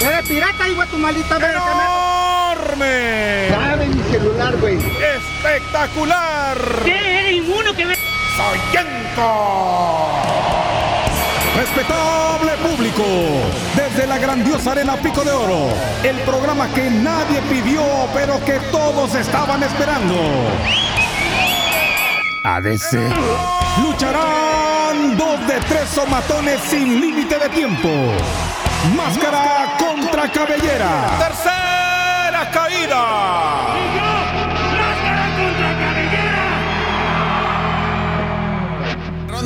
Eres pirata, hijo de tu maldita verga. ¡Enorme! Sabe mi celular, güey. ¡Espectacular! ¿Qué? ¿Eres inmuno que me... ¡Soyenco! Respetable público, desde la grandiosa arena Pico de Oro, el programa que nadie pidió, pero que todos estaban esperando. ADC. Lucharán dos de tres somatones sin límite de tiempo. Máscara contra cabellera. Tercera caída.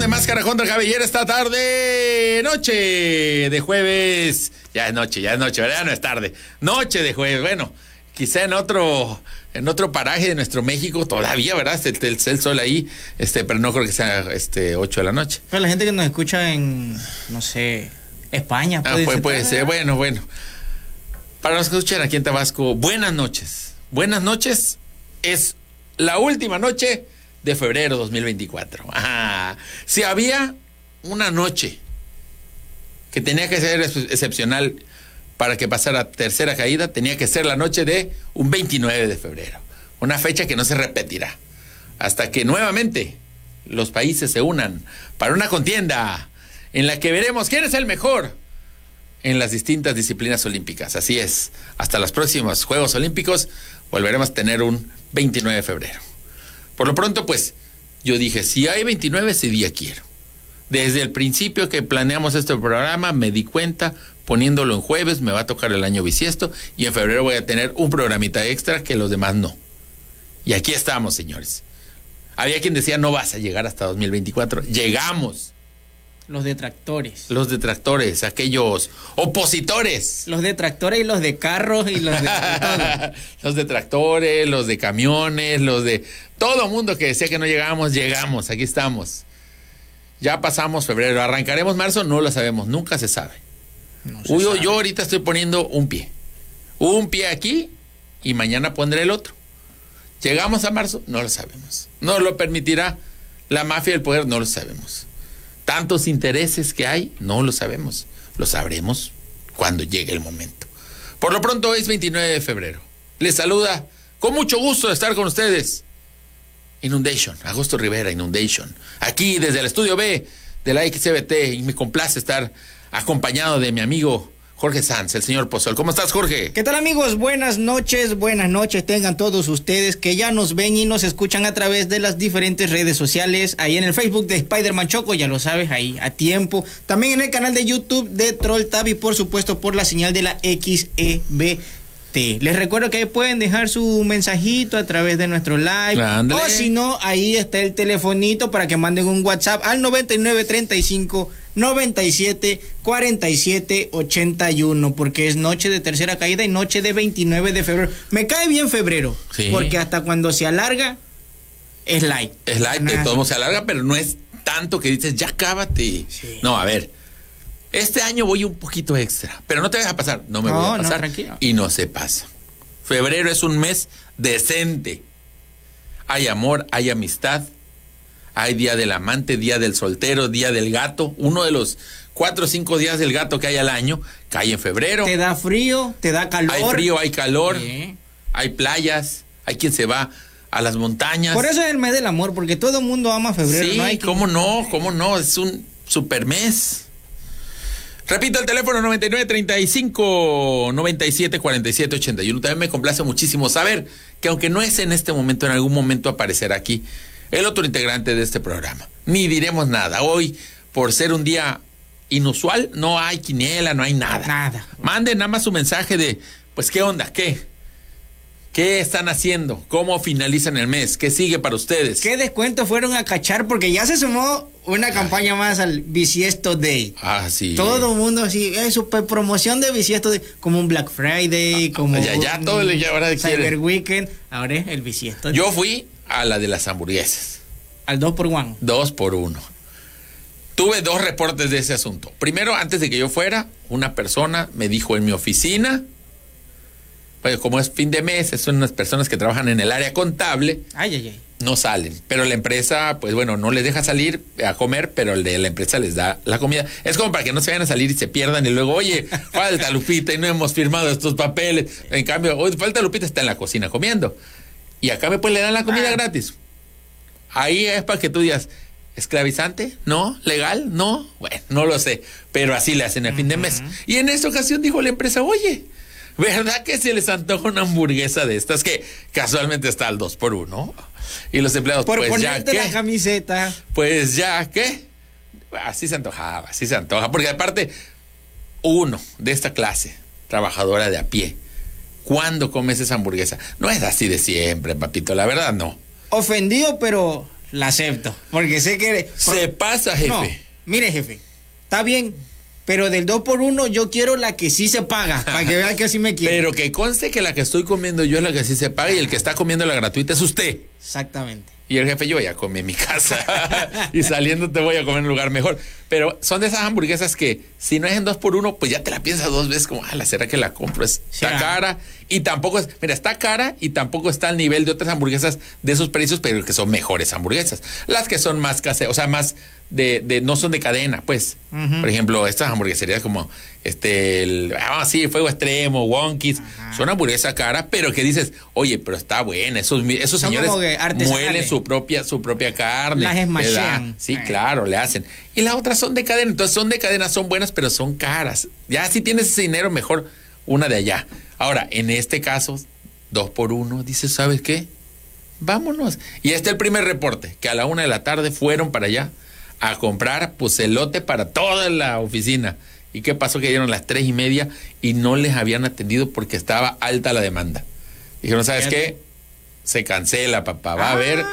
de máscara contra cabellera esta tarde, noche de jueves. Ya es noche, ya es noche, ¿verdad? No es tarde. Noche de jueves. Bueno, quizá en otro en otro paraje de nuestro México todavía, ¿verdad? Está el, el, sol ahí, este, pero no creo que sea este 8 de la noche. Pero la gente que nos escucha en, no sé, España. Ah, puede, puede ser, bueno, bueno. Para los que escuchan aquí en Tabasco, buenas noches. Buenas noches. Es la última noche de febrero 2024. Ajá. Si había una noche que tenía que ser excepcional para que pasara tercera caída, tenía que ser la noche de un 29 de febrero. Una fecha que no se repetirá. Hasta que nuevamente los países se unan para una contienda en la que veremos quién es el mejor en las distintas disciplinas olímpicas. Así es. Hasta los próximos Juegos Olímpicos volveremos a tener un 29 de febrero. Por lo pronto, pues, yo dije, si hay 29, ese día quiero. Desde el principio que planeamos este programa, me di cuenta, poniéndolo en jueves, me va a tocar el año bisiesto y en febrero voy a tener un programita extra que los demás no. Y aquí estamos, señores. Había quien decía, no vas a llegar hasta 2024. Llegamos. Los detractores. Los detractores, aquellos opositores. Los detractores y los de carros y los de los detractores, los de camiones, los de todo mundo que decía que no llegábamos, llegamos, aquí estamos. Ya pasamos febrero, arrancaremos marzo, no lo sabemos, nunca se sabe. No se Uy, sabe. Yo ahorita estoy poniendo un pie. Un pie aquí y mañana pondré el otro. ¿Llegamos a marzo? No lo sabemos. ¿No lo permitirá la mafia del poder? No lo sabemos tantos intereses que hay, no lo sabemos. Lo sabremos cuando llegue el momento. Por lo pronto es 29 de febrero. Les saluda con mucho gusto estar con ustedes. Inundation, Agosto Rivera, Inundation. Aquí desde el estudio B de la XBT y me complace estar acompañado de mi amigo Jorge Sanz, el señor Pozol. ¿Cómo estás, Jorge? ¿Qué tal, amigos? Buenas noches, buenas noches tengan todos ustedes que ya nos ven y nos escuchan a través de las diferentes redes sociales. Ahí en el Facebook de Spider-Man Choco, ya lo sabes, ahí a tiempo. También en el canal de YouTube de Troll Tab y, por supuesto, por la señal de la XEB. Les recuerdo que ahí pueden dejar su mensajito a través de nuestro live. O si no, ahí está el telefonito para que manden un WhatsApp al 9935 97 47 81 porque es noche de tercera caída y noche de 29 de febrero. Me cae bien febrero Sí. porque hasta cuando se alarga es light. Es light, de todo se alarga, pero no es tanto que dices, ya cábate. Sí. No, a ver. Este año voy un poquito extra, pero no te vas a pasar. No me No, voy a no, pasar. tranquilo. y no se pasa. Febrero es un mes decente. Hay amor, hay amistad. Hay día del amante, día del soltero, día del gato. Uno de los cuatro o cinco días del gato que hay al año cae en febrero. Te da frío, te da calor. Hay frío, hay calor, hay playas, hay quien se va a las montañas. Por eso es el mes del amor, porque todo el mundo ama febrero. Sí, no hay que- cómo no, cómo no, es un super mes. Repito el teléfono 9935 97 47 81. También me complace muchísimo saber que aunque no es en este momento, en algún momento aparecerá aquí el otro integrante de este programa. Ni diremos nada. Hoy, por ser un día inusual, no hay quiniela, no hay nada. Nada. Manden nada más su mensaje de, pues, ¿qué onda? ¿Qué? ¿Qué están haciendo? ¿Cómo finalizan el mes? ¿Qué sigue para ustedes? ¿Qué descuento fueron a cachar? Porque ya se sumó una campaña más al Bisiesto Day. Ah, sí. Todo el mundo así, es super promoción de Bisiesto Day, como un Black Friday, como ya, ya, un todo ya ahora Cyber quiere. Weekend, ahora es el Bisiesto Day. Yo fui a la de las hamburguesas. Al 2 por 1 Dos por uno. Tuve dos reportes de ese asunto. Primero, antes de que yo fuera, una persona me dijo en mi oficina pues como es fin de mes, son unas personas que trabajan en el área contable, Ay, ay, ay. no salen. Pero la empresa, pues bueno, no les deja salir a comer, pero el de la empresa les da la comida. Es como para que no se vayan a salir y se pierdan y luego, oye, falta Lupita y no hemos firmado estos papeles. En cambio, oye, falta Lupita está en la cocina comiendo. Y acá me pues le dan la comida gratis. Ahí es para que tú digas, esclavizante, ¿no? ¿Legal? No. Bueno, no lo sé. Pero así le hacen a fin de mes. Y en esta ocasión dijo la empresa, oye, ¿verdad que se les antoja una hamburguesa de estas que casualmente está al 2 por 1 Y los empleados, Por pues ya ponerte la camiseta. Pues ya, ¿qué? Así se antojaba, así se antoja. Porque aparte, uno de esta clase, trabajadora de a pie, ¿cuándo comes esa hamburguesa? No es así de siempre, papito, la verdad no. Ofendido, pero la acepto. Porque sé que. Se pasa, jefe. No, mire, jefe. Está bien. Pero del 2 por 1 yo quiero la que sí se paga. Para que vean que así me quiere. Pero que conste que la que estoy comiendo yo es la que sí se paga y el que está comiendo la gratuita es usted. Exactamente. Y el jefe, yo ya comí en mi casa. y saliendo te voy a comer en un lugar mejor. Pero son de esas hamburguesas que si no es en dos por uno, pues ya te la piensas dos veces como, la ¿será que la compro? Está cara y tampoco es, mira, está cara y tampoco está al nivel de otras hamburguesas de esos precios, pero que son mejores hamburguesas. Las que son más caseras, o sea, más de, de- no son de cadena, pues. Por ejemplo, estas hamburgueserías como este, el, ah, sí, Fuego Extremo, Wonkies, son hamburguesas caras, pero que dices, oye, pero está buena, esos, esos Son señores muelen su propia, su propia carne. Las da- Sí, Eh. claro, le hacen. Y las otras son de cadena, entonces son de cadena, son buenas, pero son caras. Ya si tienes ese dinero, mejor una de allá. Ahora, en este caso, dos por uno, dices, ¿sabes qué? Vámonos. Y este es el primer reporte, que a la una de la tarde fueron para allá a comprar pues elote para toda la oficina. ¿Y qué pasó? Que dieron las tres y media y no les habían atendido porque estaba alta la demanda. Dijeron, ¿sabes qué? Se cancela, papá. Va a haber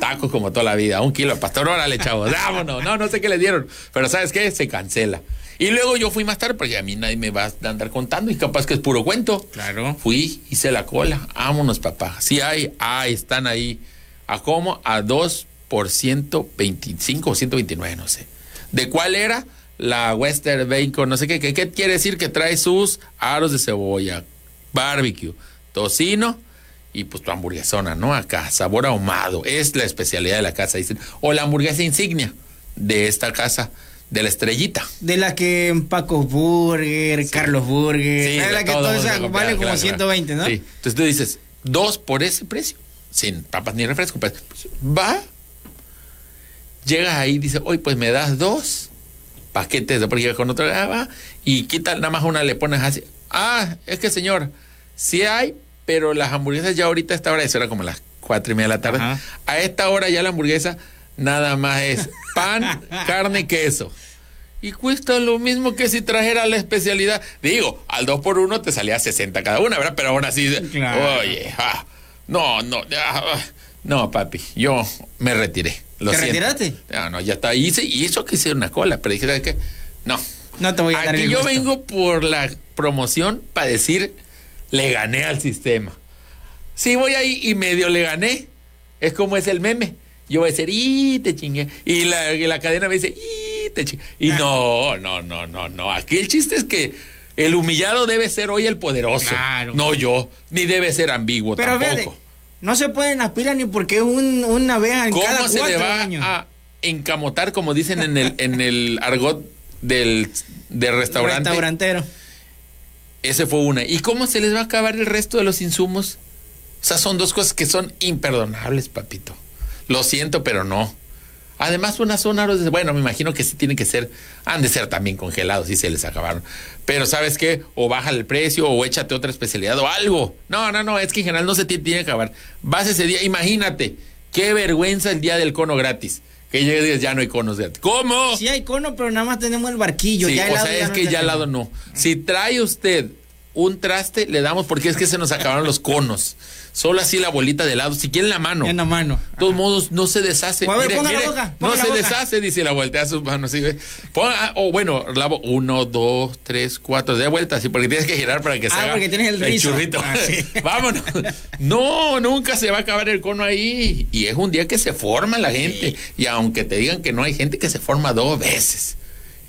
tacos como toda la vida. Un kilo, pastor, órale, chavos. Vámonos. No, no sé qué le dieron. Pero ¿sabes qué? Se cancela. Y luego yo fui más tarde porque a mí nadie me va a andar contando y capaz que es puro cuento. Claro. Fui, hice la cola. Vámonos, papá. Sí hay, hay, están ahí. ¿A cómo? A 2 por 125 o 129, no sé. ¿De cuál era? La Western Bacon, no sé qué. ¿Qué, qué quiere decir? Que trae sus aros de cebolla, barbecue, tocino y pues tu hamburguesona, ¿no? Acá, sabor ahumado. Es la especialidad de la casa, dicen. O la hamburguesa insignia de esta casa, de la estrellita. De la que Paco Burger, Carlos Burger. Sí, de la que todo todas esas vale como claro, claro. 120, ¿no? Sí. Entonces tú dices, dos por ese precio, sin papas ni refresco. Pues, va. Llegas ahí y dices, oye, pues me das dos paquetes de porque con otro, ah, va, y quita nada más una, le pones así. Ah, es que señor, sí hay, pero las hamburguesas ya ahorita a esta hora, eso era como las cuatro y media de la tarde. Ajá. A esta hora ya la hamburguesa nada más es pan, carne y queso. Y cuesta lo mismo que si trajera la especialidad. Digo, al 2 por 1 te salía 60 cada una, ¿verdad? Pero aún así, Claro. oye, ah, no, no, ah, no, papi, yo me retiré. Lo ¿Te siento. retiraste? No, no, ya está. Hice, y eso que hice una cola, pero dije, ¿sabes qué? No. No te voy a dar Aquí el yo gusto. vengo por la promoción para decir, le gané al sistema. Si voy ahí y medio le gané, es como es el meme. Yo voy a decir, y te chingué. Y la, y la cadena me dice, y te chingué. Y Ah. no, no, no, no, no. Aquí el chiste es que el humillado debe ser hoy el poderoso. Claro. No yo. Ni debe ser ambiguo Pero tampoco. fíjate, no se pueden aspirar ni porque un, una vez en cada ¿Cómo se le va años. a encamotar, como dicen en el, en el argot del, del restaurante? Restaurantero. Ese fue una. ¿Y cómo se les va a acabar el resto de los insumos? O sea, son dos cosas que son imperdonables, papito. Lo siento, pero no. Además, unas son aros de... Bueno, me imagino que sí tienen que ser... Han de ser también congelados y se les acabaron. Pero ¿sabes qué? O baja el precio o échate otra especialidad o algo. No, no, no. Es que en general no se tiene, que acabar. Vas ese día... Imagínate. Qué vergüenza el día del cono gratis. Que llegue y digas, ya no hay conos gratis. ¿Cómo? Sí hay cono, pero nada más tenemos el barquillo. Sí, ya o sea, es no que ya al lado no. Si trae usted un traste, le damos porque es que se nos acabaron los conos. Solo así la bolita de helado, si quiere en la mano. En la mano. De todos modos, no se deshace. A ver, Mire, la boca, no la se boca. deshace, dice la voltea a sus manos. ¿sí ve? Ponga- o bueno, la bo- uno, dos, tres, cuatro, de vuelta, así, porque tienes que girar para que se Ah, haga porque tienes el rizo. churrito. Ah, sí. Vámonos. No, nunca se va a acabar el cono ahí. Y es un día que se forma la gente. Y aunque te digan que no hay gente que se forma dos veces.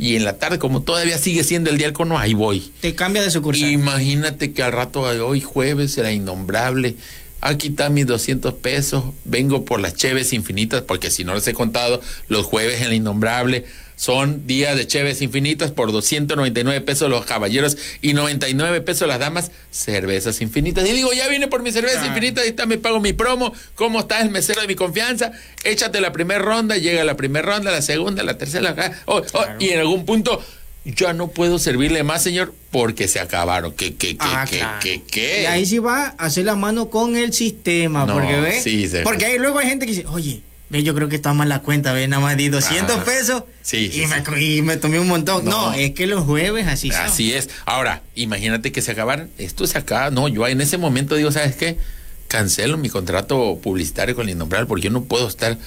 Y en la tarde, como todavía sigue siendo el día del cono, ahí voy. Te cambia de sucursal. Imagínate que al rato, hoy jueves, era innombrable. Aquí están mis 200 pesos. Vengo por las cheves infinitas, porque si no les he contado, los jueves en la innombrable son días de cheves infinitas por 299 pesos los caballeros y 99 pesos las damas, cervezas infinitas. Y digo, ya viene por mi cerveza infinita, ahí está, me pago mi promo. ¿Cómo está el mesero de mi confianza? Échate la primera ronda, llega la primera ronda, la segunda, la tercera, la... Oh, oh, y en algún punto ya no puedo servirle más, señor, porque se acabaron. ¿Qué, qué, qué, Ah, qué, claro. qué, qué? Y ahí sí va a hacer la mano con el sistema, No, porque ve. sí, se- porque ahí luego hay gente que dice, oye, ve, yo creo que está mal la cuenta, ve, nada más di 200 Ah, pesos sí, y, sí, me, y tomé un montón. No, No. es que los jueves así son. Así es. Ahora, imagínate que se acabaran. Esto se acaba. No, yo en ese momento digo, ¿sabes qué? Cancelo mi contrato publicitario con el Innombrable porque yo no puedo estar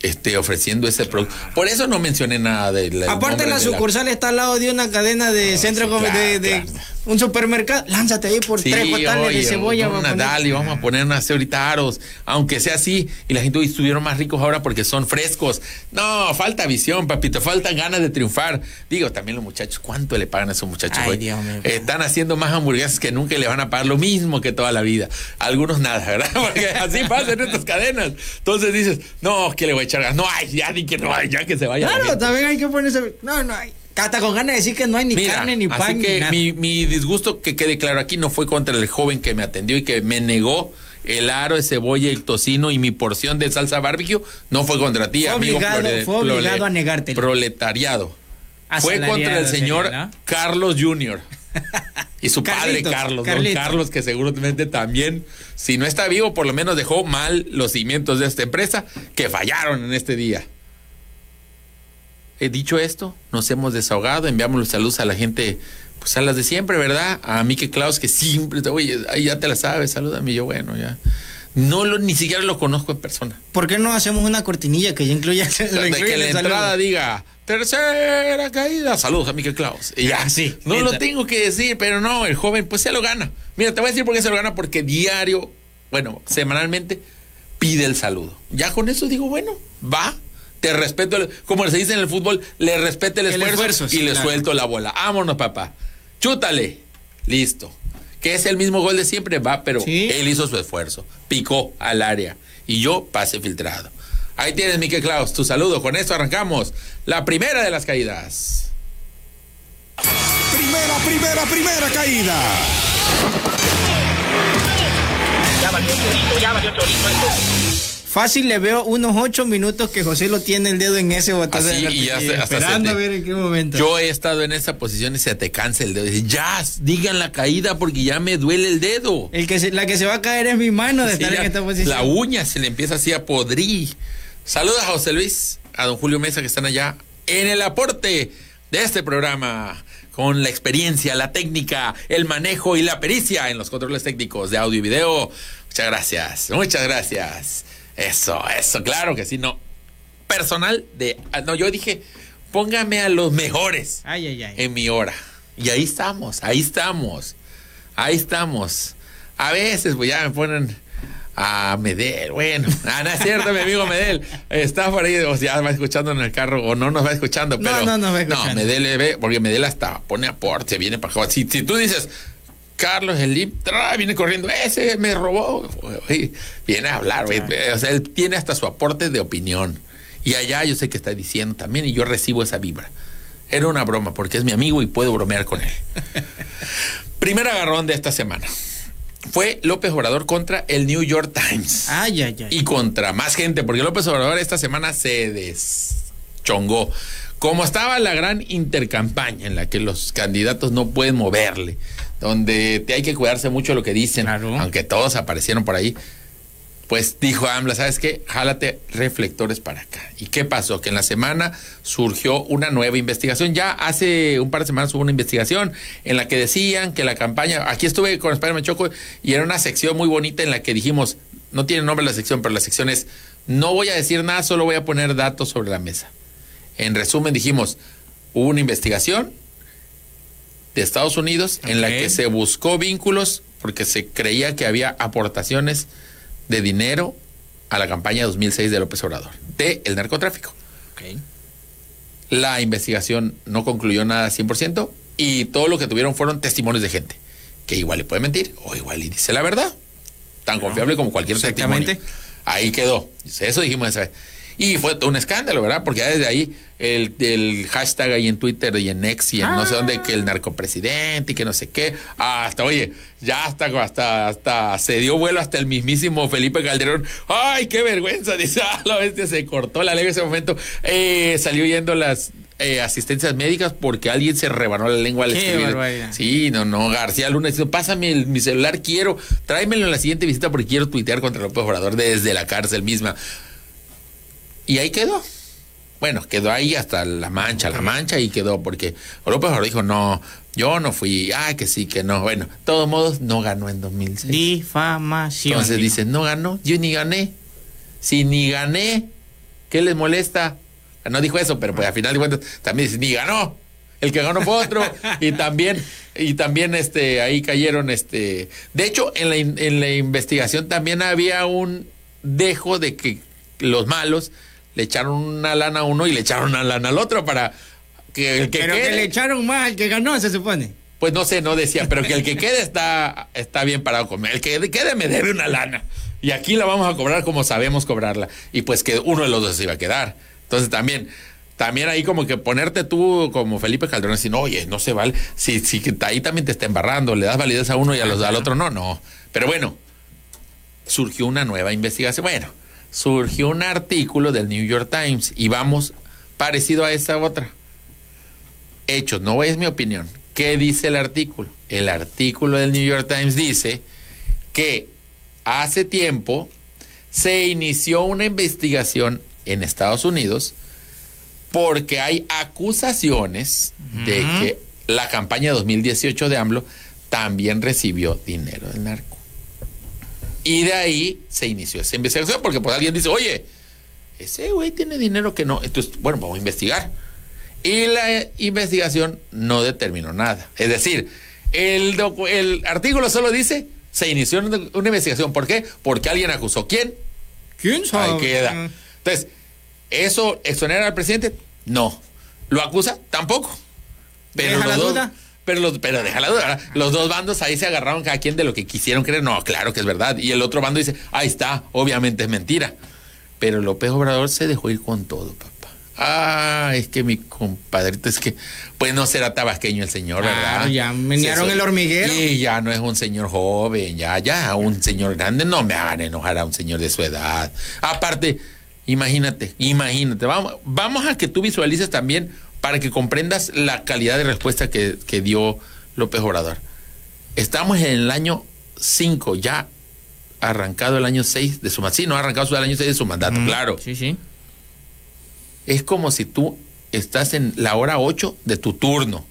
este, ofreciendo ese producto. Por eso no mencioné nada de la. Aparte la sucursal está al lado de una cadena de centro sí, claro, de, de claro. Un supermercado. Lánzate ahí por Sí, tres botales oye, de cebolla. a una poner. dale, vamos a poner unas ahorita aros, aunque sea así, y la gente hoy estuvieron más ricos ahora porque son frescos. No, falta visión, papito, faltan ganas de triunfar. Digo, también los muchachos, ¿cuánto le pagan a esos muchachos Ay, hoy? Dios mío. Están haciendo más hamburguesas que nunca y le van a pagar lo mismo que toda la vida. Algunos nada, ¿verdad? Porque así pasa en estas cadenas. Entonces dices, no, que le voy a echar gas. No hay, ya ni que no hay, ya que se vaya. la Claro, también hay que ponerse. No, no hay. Hasta con ganas de decir que no hay ni Mira, carne, ni así pan, ni que nada. mi, mi disgusto que quede claro aquí no fue contra el joven que me atendió y que me negó el aro de cebolla el tocino y mi porción de salsa barbecue, no fue contra ti, Fue amigo. obligado- prole- fue obligado prole- a negártelo. Proletariado. Fue contra el señor. Carlos Jr. y su padre Carlitos, Carlos, don. Carlos, que seguramente también, si no está vivo, por lo menos dejó mal los cimientos de esta empresa que fallaron en este día. He dicho esto, nos hemos desahogado, enviamos los saludos a la gente, pues a las de siempre, ¿verdad? A Mike Klaus, que siempre, oye, ahí ya te la sabes, salúdame, y yo, bueno, ya. No lo, ni siquiera lo conozco en persona. ¿Por qué no hacemos una cortinilla que ya incluya, de que la entrada diga tercera caída. Saludos a Miguel Klaus. Y ya, sí. No lo tengo que decir, pero no, el joven pues se lo gana. Mira, te voy a decir por qué se lo gana, porque diario, bueno, semanalmente, pide el saludo. Ya con eso digo, bueno, va. Te respeto, el- como se dice en el fútbol, le respeto el El esfuerzo, esfuerzo, sí, y le suelto la bola. Vámonos, papá. Chútale. Listo. Que es el mismo gol de siempre, va, pero Sí. él hizo su esfuerzo. Picó al área. Y yo pase filtrado. Ahí tienes, Miguel Klaus, tu saludo. Con esto arrancamos la primera de las caídas. Primera, primera, primera caída. Fácil le veo unos ocho minutos que José lo tiene el dedo en ese botón. Así, de la- y ya se- hasta esperando se a te- ver en qué momento. Yo he estado en esa posición y se te cansa el dedo. Dices, ya, digan la caída porque ya me duele el dedo. el que se- la que se va a caer es mi mano de Sí, estar ya en esta posición. La uña se le empieza así a podrir. Saludos a José Luis, a don Julio Mesa que están allá en el aporte de este programa con la experiencia, la técnica, el manejo y la pericia en los controles técnicos de audio y video. Muchas gracias, muchas gracias. Eso, eso, claro que sí, no. Personal de... ah, No, yo dije, póngame a los mejores Ay, ay, ay. en mi hora. Y ahí estamos, ahí estamos, ahí estamos. A veces, pues ya me ponen a Medel, bueno, ah, no es cierto, mi amigo Medel, está por ahí, o sea, va escuchando en el carro, o no nos va escuchando, No, pero. no nos va escuchando. Medel le ve, porque Medel hasta pone aporte, viene para acá. Si, si tú dices, Carlos el Lim, tra, viene corriendo, ese me robó, viene a hablar, o sea, él tiene hasta su aporte de opinión. Y allá yo sé que está diciendo también, y yo recibo esa vibra. Era una broma, porque es mi amigo y puedo bromear con él. Primer agarrón de esta semana. Fue López Obrador contra el New York Times. Ay, ay, ay. Y contra más gente, porque López Obrador esta semana se deschongó. Como estaba la gran intercampaña en la que los candidatos no pueden moverle, donde te hay que cuidarse mucho de lo que dicen, Claro. aunque todos aparecieron por ahí, pues dijo AMLA, ¿sabes qué? Jálate reflectores para acá. ¿Y qué pasó? Que en la semana surgió una nueva investigación. Ya hace un par de semanas hubo una investigación en la que decían que la campaña, aquí estuve con Spider-Man Choco y era una sección muy bonita en la que dijimos, no tiene nombre la sección, pero la sección es, no voy a decir nada, solo voy a poner datos sobre la mesa. En resumen dijimos, hubo una investigación de Estados Unidos en la que se buscó vínculos porque se creía que había aportaciones de dinero a la campaña 2006 de López Obrador, de el narcotráfico. Ok. la investigación no concluyó nada 100% y todo lo que tuvieron fueron testimonios de gente que igual le puede mentir o igual y dice la verdad. Tan confiable como cualquier Exactamente. testimonio. Ahí quedó. Eso dijimos esa vez. Y fue un escándalo, ¿verdad? Porque ya desde ahí el, el hashtag ahí en Twitter y en X y en no sé dónde, que el narcopresidente y que no sé qué. Hasta, oye, ya hasta, hasta, hasta se dio vuelo hasta el mismísimo Felipe Calderón. ¡Ay, qué vergüenza! Dice, ah, la bestia se cortó la lengua en ese momento. Eh, salió yendo las eh, asistencias médicas porque alguien se rebanó la lengua al Qué escribir. barbaridad. Sí, no, no. García Luna dice, pásame el- mi celular, quiero, tráemelo en la siguiente visita porque quiero tuitear contra López Obrador desde la cárcel misma. Y ahí quedó. Bueno, quedó ahí hasta la mancha, la mancha y quedó porque López Obrador dijo, no, yo no fui, ah, que sí, que no. Bueno, de todos modos, no ganó en 2006. Difamación. Entonces dijo. dicen, no ganó, yo ni gané. Si ni gané, ¿qué les molesta? No dijo eso, pero pues al final de cuentas también dice, ni ganó. El que ganó fue otro. y también, y también este, ahí cayeron, este. De hecho, en la, in- en la investigación también había un dejo de que los malos le echaron una lana a uno y le echaron una lana al otro para que el que Pero que le echaron más al que ganó, se supone. pues no sé, no decía, pero que el que quede está, está bien parado conmigo. El que quede me debe una lana. Y aquí la vamos a cobrar como sabemos cobrarla. Y pues que uno de los dos se iba a quedar. Entonces también, también ahí como que ponerte tú como Felipe Calderón y decir, oye, no se vale. Si, si ahí también te está embarrando, le das validez a uno y a los, al otro no, no. Pero bueno, surgió una nueva investigación. Bueno, surgió un artículo del New York Times y vamos parecido a esa otra hechos, no es mi opinión. ¿Qué dice el artículo? El artículo del New York Times dice que hace tiempo se inició una investigación en Estados Unidos porque hay acusaciones de que la campaña 2018 de AMLO también recibió dinero del narco. Y de ahí se inició esa investigación porque pues alguien dice, oye, ese güey tiene dinero que no. Entonces, bueno, vamos a investigar. Y la investigación no determinó nada. Es decir, el, el artículo solo dice, se inició una, investigación. ¿Por qué? Porque alguien acusó. ¿Quién? ¿Quién Ahí queda. Entonces, ¿eso exonera al presidente? No. ¿Lo acusa? Tampoco. Pero ¿Deja los la dos- duda? Pero, los, pero deja la duda. Los dos bandos ahí se agarraron cada quien de lo que quisieron creer. No, claro que es verdad. Y el otro bando dice, ahí está, obviamente es mentira. Pero López Obrador se dejó ir con todo, papá. Ah, es que mi compadrito, es que, pues no será tabasqueño el señor, ¿verdad? Claro, ya menearon el hormiguero. Y ya no es un señor joven, ya, ya, un señor grande. No me hagan enojar a un señor de su edad. Aparte, imagínate, imagínate. Vamos, vamos a que tú visualices también para que comprendas la calidad de respuesta que, que dio López Obrador. Estamos en el año 5, ya arrancado el año 6 de su mandato. Sí, no ha arrancado el año 6 de su mandato, claro. Sí, sí. Es como si tú estás en la hora 8 de tu turno.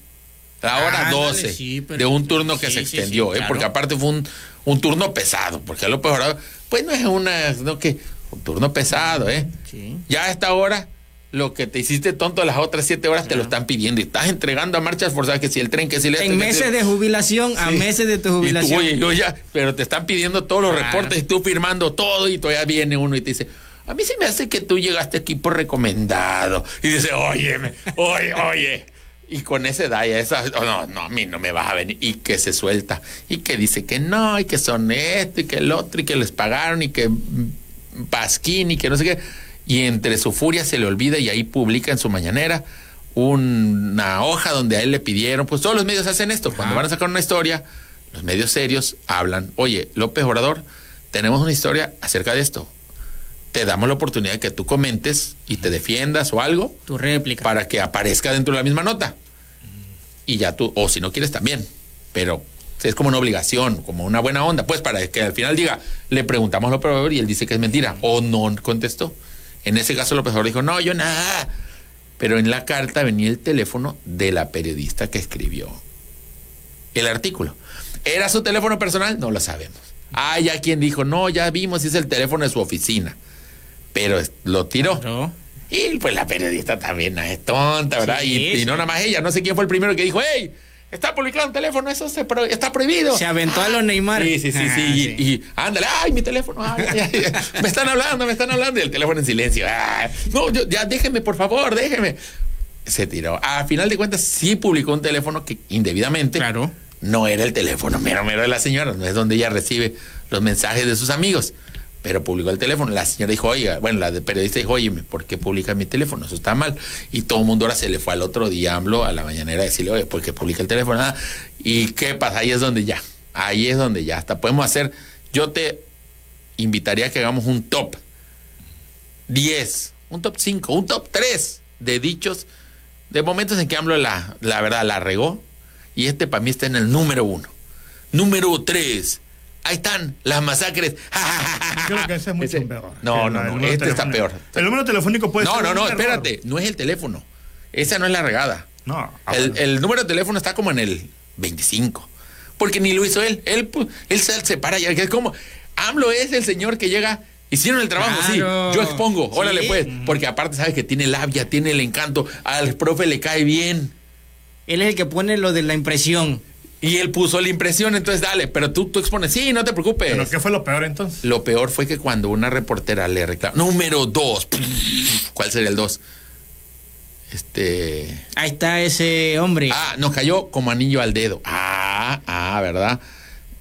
La hora Ándale, 12 sí, pero- de un turno que sí, se extendió, sí, ¿eh? porque aparte fue un, un turno pesado, porque López Obrador, pues no es una, no que, un turno pesado, ¿eh? Sí. Ya a esta hora, lo que te hiciste tonto las otras siete horas te lo están pidiendo y estás entregando a marchas forzadas que si el tren, que si el En meses de jubilación a meses de tu y tú, jubilación. oye, yo ya, pero te están pidiendo todos los Claro. reportes y tú firmando todo y todavía viene uno y te dice, a mí se me hace que tú llegaste aquí por recomendado. Y dice, oye, oye, oye. Y con ese da ya esa, oh, no, no, a mí no me vas a venir. Y que se suelta. Y que dice que no, y que son esto, y que el otro, y que les pagaron, y que Pasquín, y que no sé qué. Y entre su furia se le olvida y ahí publica en su mañanera una hoja donde a él le pidieron, pues todos los medios hacen esto, cuando van a sacar una historia, los medios serios hablan, oye, López Obrador, tenemos una historia acerca de esto, te damos la oportunidad de que tú comentes y te defiendas o algo Tu réplica. para que aparezca dentro de la misma nota. Y ya tú, o si no quieres también, pero es como una obligación, como una buena onda, pues para que al final diga, le preguntamos a López Obrador y él dice que es mentira, o no contestó. En ese caso López Obrador dijo, no, yo nada. Pero en la carta venía el teléfono de la periodista que escribió el artículo. ¿Era su teléfono personal? No lo sabemos. Ah, ya quien dijo, no, ya vimos, es el teléfono de su oficina. Pero lo tiró. Claro. Y pues la periodista también no es tonta, ¿verdad? Sí, y, y sí. no nada más ella, no sé quién fue el primero que dijo, hey, está publicado un teléfono, eso se pro- está prohibido. Se aventó a los Neymar. Sí, sí, sí, Ah, sí. Y, y, ándale, ay, mi teléfono, ay, ay, ay, me están hablando, me están hablando, y el teléfono en silencio. No, yo- ya déjeme, por favor, déjeme. se tiró. A final de cuentas, sí publicó un teléfono que indebidamente Claro. no era el teléfono mero mero de la señora, no es donde ella recibe los mensajes de sus amigos. Pero publicó el teléfono. La señora dijo, oiga, bueno, la de periodista dijo, oye, ¿por qué publica mi teléfono? Eso está mal. Y todo el mundo ahora se le fue al otro día AMLO a la mañanera a decirle, oye, ¿por qué publica el teléfono? Ah, ¿Y qué pasa? Ahí es donde ya. Ahí es donde ya. Hasta podemos hacer. Yo te invitaría a que hagamos un top 10, un top 5, un top 3 de dichos, de momentos en que AMLO la, la verdad la regó. Y este para mí está en el número uno. Número 3. Ahí están las masacres. Creo que ese es mucho Ese- peor. No, no, no. Este está peor. El número telefónico puede No, ser no, no, error. espérate. No es el teléfono. Esa no es la regada. No. El, el número de teléfono está como en el 25. Porque ni lo hizo él. Él, pu- él se separa ya. Que es como. AMLO es el señor que llega. Hicieron el trabajo, Claro. sí. Yo expongo. Órale, Sí. pues. Porque aparte sabes que tiene labia, tiene el encanto. Al profe le cae bien. Él es el que pone lo de la impresión. Y él puso la impresión, entonces dale. Pero tú, tú expones. Sí, no te preocupes. ¿Pero qué fue lo peor entonces? Lo peor fue que cuando una reportera le reclama. Número dos. ¿Cuál sería el dos? Este. Ahí está ese hombre. Ah, nos cayó como anillo al dedo. Ah, ah, ¿verdad?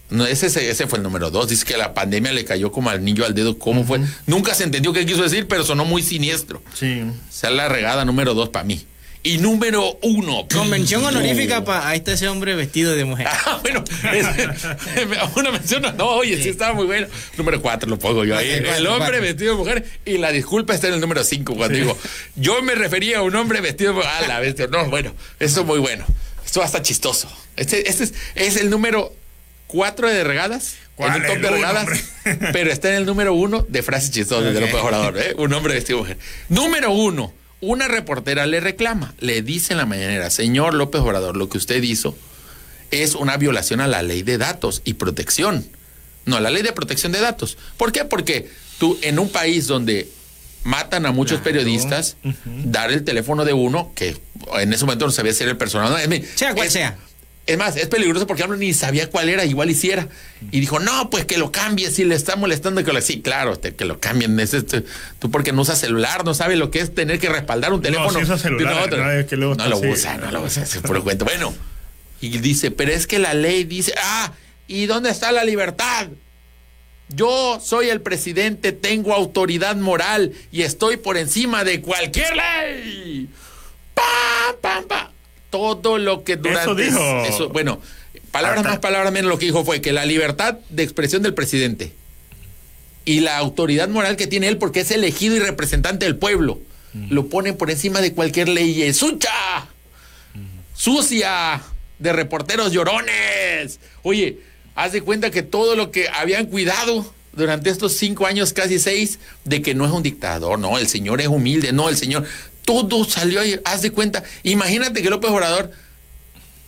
No, ese, ese, ese fue el número dos. Dice que la pandemia le cayó como anillo al dedo. ¿Cómo fue? Nunca se entendió qué quiso decir, pero sonó muy siniestro. Sí. O sea, la regada número dos para mí. Y número uno. Convención honorífica No. para. Ahí está ese hombre vestido de mujer. Ah, bueno, es- una mención. No, oye, sí. estaba muy bueno. Número cuatro lo pongo yo ahí. El hombre cuatro. vestido de mujer y la disculpa está en el número cinco cuando digo, yo me refería a un hombre vestido de mujer. Ah, la bestia. No, bueno, eso es muy bueno. Esto hasta chistoso. Este, este es, es el número cuatro de regadas. En el top El de regadas. pero está en el número uno de frases chistosas de Ok. López Obrador, ¿eh? Un hombre vestido de mujer. Número uno. Una reportera le reclama, le dice en la mañanera, señor López Obrador, lo que usted hizo es una violación a la ley de datos y protección. No, a la ley de protección de datos. ¿Por qué? Porque tú en un país donde matan a muchos periodistas, dar el teléfono de uno, que en ese momento no sabía si era el personal. no, es mi- Sea cual es- sea. Es más, es peligroso porque AMLO ni sabía cuál era, igual hiciera. Y dijo, no, pues que lo cambie, si le está molestando que lo... Sí, claro, este, que lo cambien. Es este, tú porque no usas celular, no sabes lo que es tener que respaldar un teléfono. sí usa celular, otro. no, es que luego No lo usa, no lo usa, puro cuento. Bueno, y dice, pero es que la ley dice, ah, ¿y dónde está la libertad? Yo soy el presidente, tengo autoridad moral y estoy por encima de cualquier ley. ¡Pam, pam, pam! Todo lo que durante... dijo. eso- bueno, palabras Hasta- más, palabras menos, lo que dijo fue que la libertad de expresión del presidente y la autoridad moral que tiene él porque es elegido y representante del pueblo lo ponen por encima de cualquier ley. ¡Sucha! ¡Sucia! De reporteros llorones. Oye, haz de cuenta que todo lo que habían cuidado durante estos cinco años, casi seis, de que no es un dictador, no, el señor es humilde, no, el señor. Todo salió ahí, haz de cuenta. Imagínate que López Obrador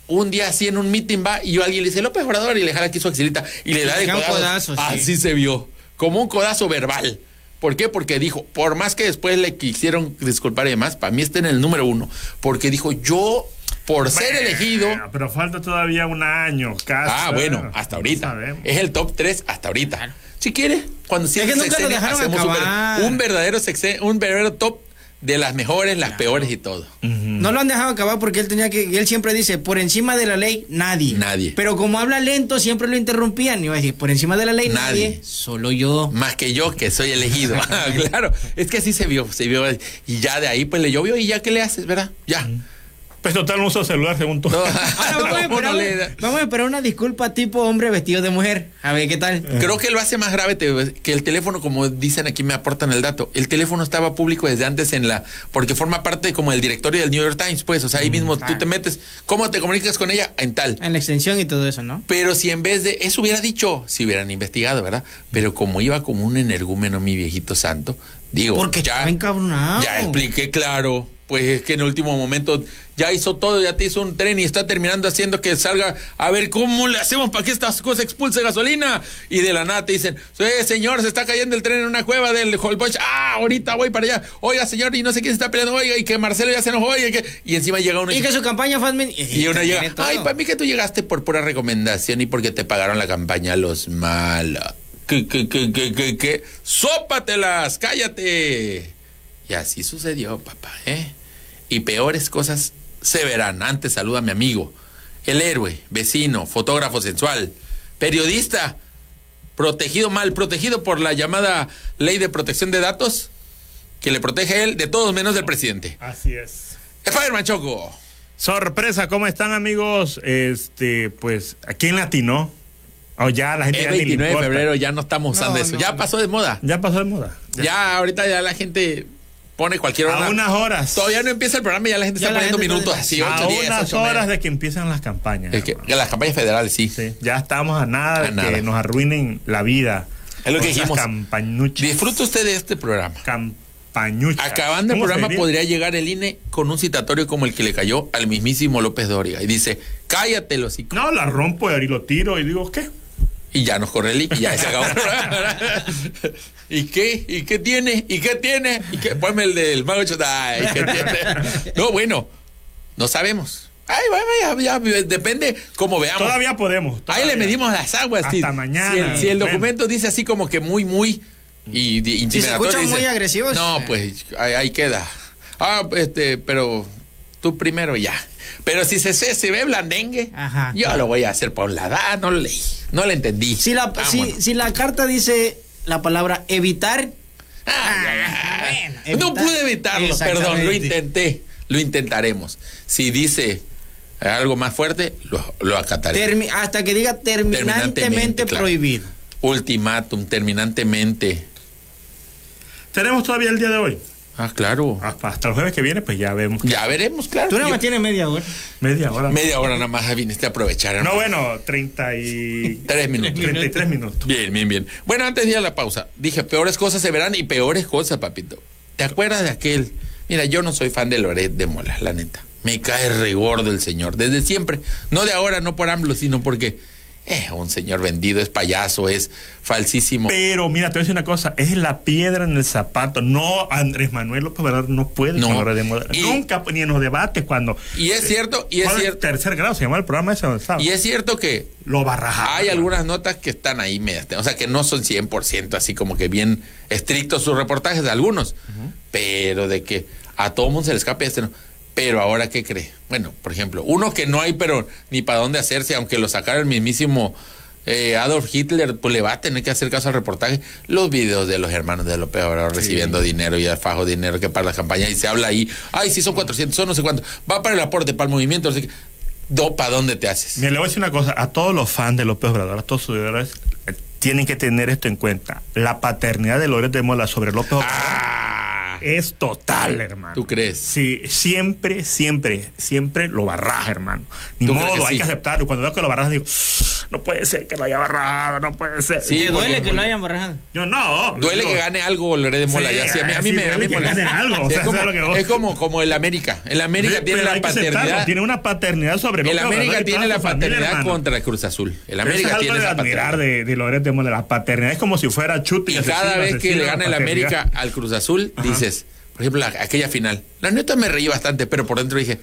un día así en un meeting va y yo a alguien le dice López Obrador y le jala aquí su axilita y le da de codazo. codazo, sí. Así se vio, como un codazo verbal. ¿Por qué? Porque dijo, por más que después le quisieron disculpar y demás, para mí está en el número uno. Porque dijo, yo, por ser Bueno, elegido. Pero falta todavía un año, casi. Ah, bueno, hasta ahorita. Es el top 3 hasta ahorita. Si quiere, cuando que siempre nunca lo dejaron hacemos un, acabar. ver- un verdadero sexe- un verdadero top de las mejores, las peores y todo. No lo han dejado acabar porque él tenía que, él siempre dice, por encima de la ley, nadie. Nadie. Pero como habla lento, siempre lo interrumpían. Y iba a decir, por encima de la ley, nadie. Nadie. Solo yo. Más que yo, que soy elegido. Claro, es que así se vio, se vio. Y ya de ahí, pues le llovió y ya, ¿qué le haces, verdad? Ya. Pues total no usa celular según tú. No, Ahora vamos, a esperar, vamos a esperar una disculpa tipo hombre vestido de mujer. A ver qué tal. Creo que lo hace más grave que el teléfono, como dicen aquí, me aportan el dato. El teléfono estaba público desde antes en la. Porque forma parte como del directorio del New York Times, pues. O sea, ahí mismo tú te metes. ¿Cómo te comunicas con ella? En tal. En la extensión y todo eso, ¿no? Pero si en vez de eso hubiera dicho, si hubieran investigado, ¿verdad? Pero como iba como un energúmeno, mi viejito santo, digo, Porque estaba encabronado. ya expliqué claro. Pues es que en el último momento ya hizo todo, ya te hizo un tren y está terminando haciendo que salga a ver cómo le hacemos para que estas cosas expulse gasolina. Y de la nada te dicen, "Eh, señor, se está cayendo el tren en una cueva del Holbox. Ah, ahorita voy para allá. Oiga, señor, y no sé quién se está peleando. Oiga, y que Marcelo ya se oiga. Y, que... y encima llega uno y Y que su campaña fue admin- y uno llega, ay, para mí que tú llegaste por pura recomendación y porque te pagaron la campaña los malos. ¿Qué, qué, qué, qué, qué, qué? ¡Sópatelas! ¡Cállate! Y así sucedió, papá, ¿eh? y peores cosas se verán. Antes saluda a mi amigo, el héroe, vecino, fotógrafo sensual, periodista, protegido mal, protegido por la llamada ley de protección de datos, que le protege a él de todos menos del presidente. Así es. Spider-Man Choco. Sorpresa, ¿cómo están amigos? Este, pues, aquí en Latino. O ya la gente ya ni le 29 de febrero, ya no estamos usando No, eso. no, ya no. pasó de moda. Ya pasó de moda. Ya, ahorita ya la gente pone cualquier hora. A unas horas. Todavía no empieza el programa y ya la gente Ya está la poniendo gente minutos así, a 8, 10, unas 8 horas de que empiezan las campañas. Es que, hermano. que las campañas federales, sí. Sí, ya estamos a nada de nada. que nos arruinen la vida. Es lo que dijimos. Campañuchas. Disfruta usted de este programa. Campañuchas. Acabando el ¿Cómo se programa podría llegar el INE con un citatorio como el que le cayó al mismísimo López Dóriga. Y dice, cállate los No, la rompo y lo tiro y digo, ¿qué? Y ya nos corre el INE y ya se acabó el programa. ¿Y qué? ¿Y qué tiene? ¿Y qué tiene? ¿Y qué? Ponme el del mago Chota. Ay, ¿qué tiene? No, bueno, no sabemos. Ay, bueno, ya, ya, depende cómo veamos. Todavía podemos. Ahí le medimos las aguas. Hasta si, mañana, Si el, si documento dice así como que muy, muy y, de- intimidatorio. escuchan dice, muy agresivos. No, pues ahí, ahí queda. Ah, este, pero tú primero ya. Pero si se, se, se ve blandengue, Ajá, yo claro. lo voy a hacer por la edad. No lo leí, no lo entendí. Si la, si, si la carta dice la palabra evitar, Ah, bueno, no pude evitarlo, perdón, lo intenté. Lo intentaremos. Si dice algo más fuerte, lo, lo acataré. termi- hasta que diga terminantemente, Terminantemente, claro. prohibido. Ultimátum, terminantemente. Tenemos todavía el día de hoy. Ah, claro. Hasta hasta el jueves que viene, pues ya vemos. Ya veremos, claro. Tú nada más tienes media hora. Media hora. media hora nada más viniste a aprovechar. No, bueno, 30 y... Tres minutos. 33 minutos. Bien, bien, bien. Bueno, antes de ir a la pausa, dije, peores cosas se verán y peores cosas, papito. ¿Te acuerdas de aquel? Mira, yo no soy fan de Loret de Mola, la neta. Me cae re gordo el señor, desde siempre. No de ahora, no por AMLO, sino porque es un señor vendido, es payaso, es falsísimo. Pero mira, te voy a decir una cosa, es la piedra en el zapato. No, Andrés Manuel López Obrador no puede No. de. Y- Nunca, ni en los debates cuando... Y es cierto, y es ¿Cuál cierto, Tercer grado, se llamó el programa ese y es cierto que Lo barraja. Hay algunas notas que están ahí medias, o sea, que no son 100% así como que bien estrictos sus reportajes de algunos, pero de que a todo mundo se le escape este no. Pero ahora, ¿qué cree? Bueno, por ejemplo, uno que no hay, pero ni para dónde hacerse, aunque lo sacara el mismísimo eh, Adolf Hitler, pues le va a tener que hacer caso al reportaje. Los videos de los hermanos de López Obrador recibiendo dinero y fajo dinero que para la campaña, y se habla ahí, ay, sí, son 400, son no sé cuánto, va para el aporte, para el movimiento, sé qué. Do, ¿Para dónde te haces? Mira, le voy a decir una cosa, a todos los fans de López Obrador, a todos sus seguidores, eh, tienen que tener esto en cuenta. La paternidad de Loret de Mola sobre López Obrador Ah, es total, hermano. ¿Tú crees? Sí, siempre, siempre, siempre lo barraja, hermano. Ni ¿Tú crees modo, que hay sí? que aceptarlo. Cuando veo que lo barraja, digo, no puede ser que lo haya barrado, no puede ser. Sí, ¿Te duele que lo hayan barrajado? Yo no. Duele digo, que gane algo Loret de Mola. Sí, ya, sí, a mí, a mí sí, me, a duele mí que me- gane algo, o es como, lo que vos- es como, como el América. El América Sí, tiene pero la paternidad. Tiene una paternidad sobre El América tiene la paternidad contra el Cruz Azul. El América es algo tiene de esa admirar paternidad. de, de Loret de Mola, la paternidad. Es como si fuera chute Y cada vez que le gana el América al Cruz Azul, dices, por ejemplo, la- aquella final. La neta me reí bastante, pero por dentro dije,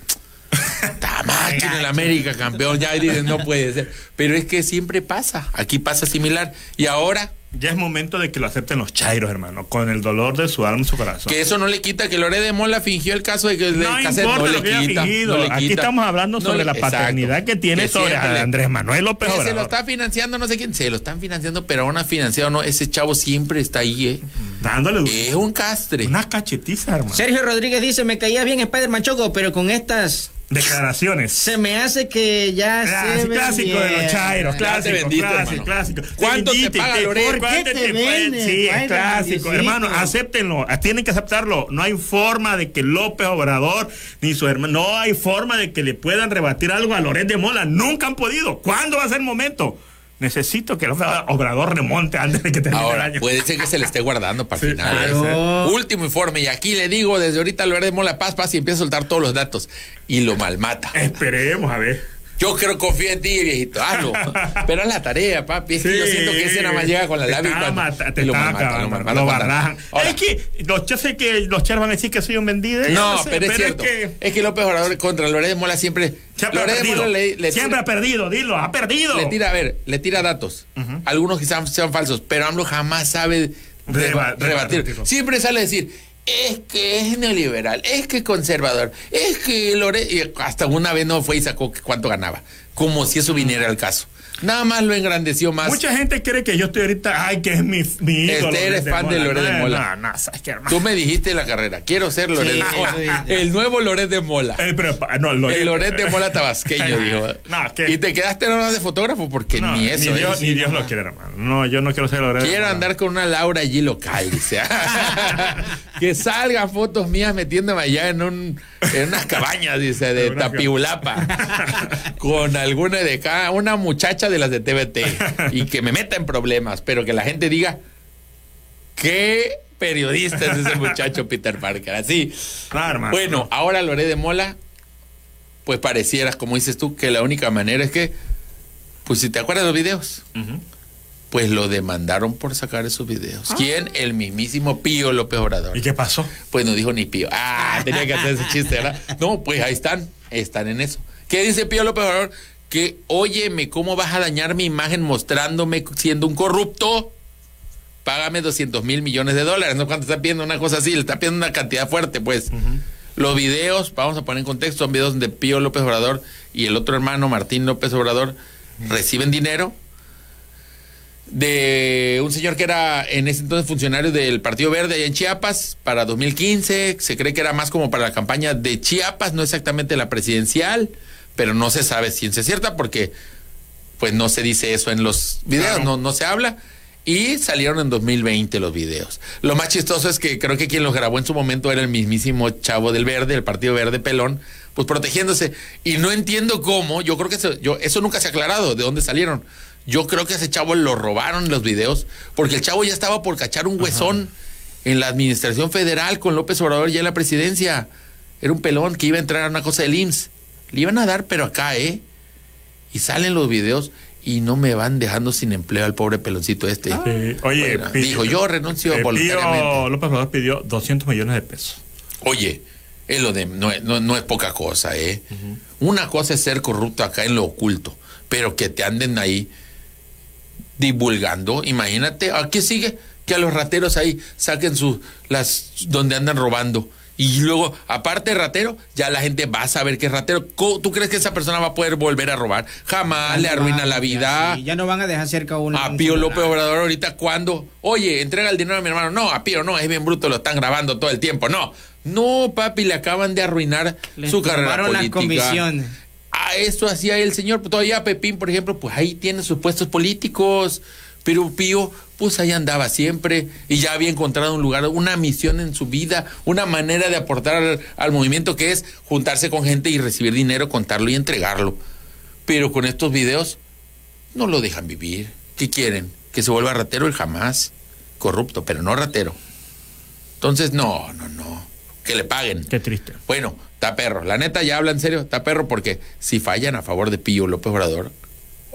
está macho en el América, campeón. Ya dices, no puede ser. Pero es que siempre pasa. Aquí pasa similar. Y ahora, Ya es momento de que lo acepten los chairos, hermano, con el dolor de su alma y su corazón. que eso no le quita que Loret de Mola fingió el caso de que el No cassette importa no lo le que haya quita. fingido. no le Aquí estamos hablando No sobre le- la exacto. paternidad que tiene sobre siempre le- Andrés Manuel López Que se lo Obrador. está financiando no sé quién, se lo están financiando, pero aún ha financiado, no, ese chavo siempre está ahí, ¿eh? Dándole Es un castre. una cachetiza, hermano. Sergio Rodríguez dice, me caía bien Spider-Man Choco, pero con estas Declaraciones. se me hace que ya Ah, se clásico de los chairos, clásico, vendiste, clásico, clásico. ¿Cuánto te paga te- Loret? ¿cuánto ¿Por qué te? Sí, es clásico. Hermano, acéptenlo. Tienen que aceptarlo. No hay forma de que López Obrador ni su hermano, no hay forma de que le puedan rebatir algo a Loret de Mola. Nunca han podido. ¿Cuándo va a ser el momento? Necesito que López Obrador remonte antes de que termine el Ahora, año. puede ser que se le esté guardando para Sí, finales. claro. Último informe, y aquí le digo, desde ahorita lo haremos la paz, paz, y empieza a soltar todos los datos. Y lo malmata. Esperemos, a ver. Yo creo, confío en ti, viejito, hazlo. Pero haz la tarea, papi. Es que yo siento que ese nada más llega con la Te labia cuando- mata- te lo acabando, lo barrajan. Es que los, yo sé que los chairos van a decir que soy un vendido. No, sé, pero es cierto. que Es que López Obrador contra Loret de Mola siempre. siempre ha perdido. Mola le, le siempre tira, ha perdido, dilo, ha perdido. le tira, a ver, le tira datos. Algunos quizás sean falsos, pero AMLO jamás sabe Reba- reba- rebatir. Siempre sale a decir. Es que es neoliberal, es que conservador, es que Lore... hasta una vez no fue y sacó cuánto ganaba, como si eso viniera al caso. Nada más lo engrandeció más. Mucha gente cree que yo estoy ahorita, ay, que es mi, mi ídolo. Este, eres fan de Loret de No, Mola. No, no, sabes qué, hermano. Tú me dijiste en la carrera, quiero ser Loret Sí, de Mola. sí. El nuevo Loret de Mola. Eh, pero, pa- no, Loret, El Loret de Mola tabasqueño, dijo. No, ¿qué? Y te quedaste nada más de fotógrafo porque No, ni eso. Ni Dios, ¿eh? ni Dios lo quiere, hermano. No, yo no quiero ser Loret. de Quiero Mola. andar con una Laura allí local, dice. que salgan fotos mías metiéndome allá en un en unas cabañas, dice, de una Tapiulapa. con alguna de acá, una muchacha de las de TVT. Y que me meta en problemas, pero que la gente diga qué periodista es ese muchacho Peter Parker. Así. No, hermano. Bueno, ahora Loré de Mola, pues parecieras, como dices tú, que la única manera es que, pues si te acuerdas de los videos, Ujú. Pues lo demandaron por sacar esos videos. ¿Quién? El mismísimo Pío López Obrador. ¿Y qué pasó? Pues no dijo ni Pío. Ah, tenía que hacer ese chiste, ¿verdad? No, pues ahí están, están en eso. ¿Qué dice Pío López Obrador? Que, óyeme, ¿cómo vas a dañar mi imagen mostrándome siendo un corrupto? Págame 200 mil millones de dólares. ¿No? Cuando está pidiendo una cosa así, le está pidiendo una cantidad fuerte, pues. Los videos, vamos a poner en contexto, son videos donde Pío López Obrador y el otro hermano, Martín López Obrador, reciben dinero de un señor que era en ese entonces funcionario del Partido Verde allá en Chiapas para 2015. Se cree que era más como para la campaña de Chiapas, no exactamente la presidencial, pero no se sabe ciencia cierta porque pues no se dice eso en los videos, Claro. no, no se habla. Y salieron en 2020 los videos. Lo más chistoso es que creo que quien los grabó en su momento era el mismísimo chavo del Verde, el Partido Verde Pelón, pues protegiéndose. Y no entiendo cómo, yo creo que eso, yo, eso nunca se ha aclarado de dónde salieron. Yo creo que a ese chavo lo robaron los videos, porque el chavo ya estaba por cachar un huesón en la administración federal con López Obrador ya en la presidencia. Era un pelón que iba a entrar a una cosa del IMSS. Le iban a dar, pero acá, ¿eh? Y salen los videos y no me van dejando sin empleo al pobre peloncito este. Sí. Oye, Bueno, pidió- dijo, yo renuncio eh, voluntariamente. Pío López Obrador pidió 200 millones de pesos. Oye, es lo de, no, es- no- no es poca cosa, ¿eh? Una cosa es ser corrupto acá en lo oculto, pero que te anden ahí divulgando. Imagínate, ¿a qué sigue? Que a los rateros ahí saquen sus, las, donde andan robando. Y luego, aparte de ratero, ya la gente va a saber que es ratero. ¿Cómo- ¿Tú crees que esa persona va a poder volver a robar? Jamás le arruina la vida. Sí, ya no van a dejar cerca a uno. A Pío. López Obrador ahorita cuando, oye, entrega el dinero a mi hermano. No, a Pío no, es bien bruto, lo están grabando todo el tiempo. No, no, papi, le acaban de arruinar Les su carrera. A eso hacía el señor. Todavía Pepín, por ejemplo, pues ahí tiene sus puestos políticos. Pero Pío, pues ahí andaba siempre y ya había encontrado un lugar, una misión en su vida, una manera de aportar al, al movimiento que es juntarse con gente y recibir dinero, contarlo y entregarlo. Pero con estos videos no lo dejan vivir. ¿Qué quieren? Que se vuelva ratero el jamás. Corrupto, pero no ratero. Entonces, no, no, no. Que le paguen. Qué triste. Bueno, está perro. La neta ya habla en serio, está perro porque si fallan a favor de Pío López Obrador,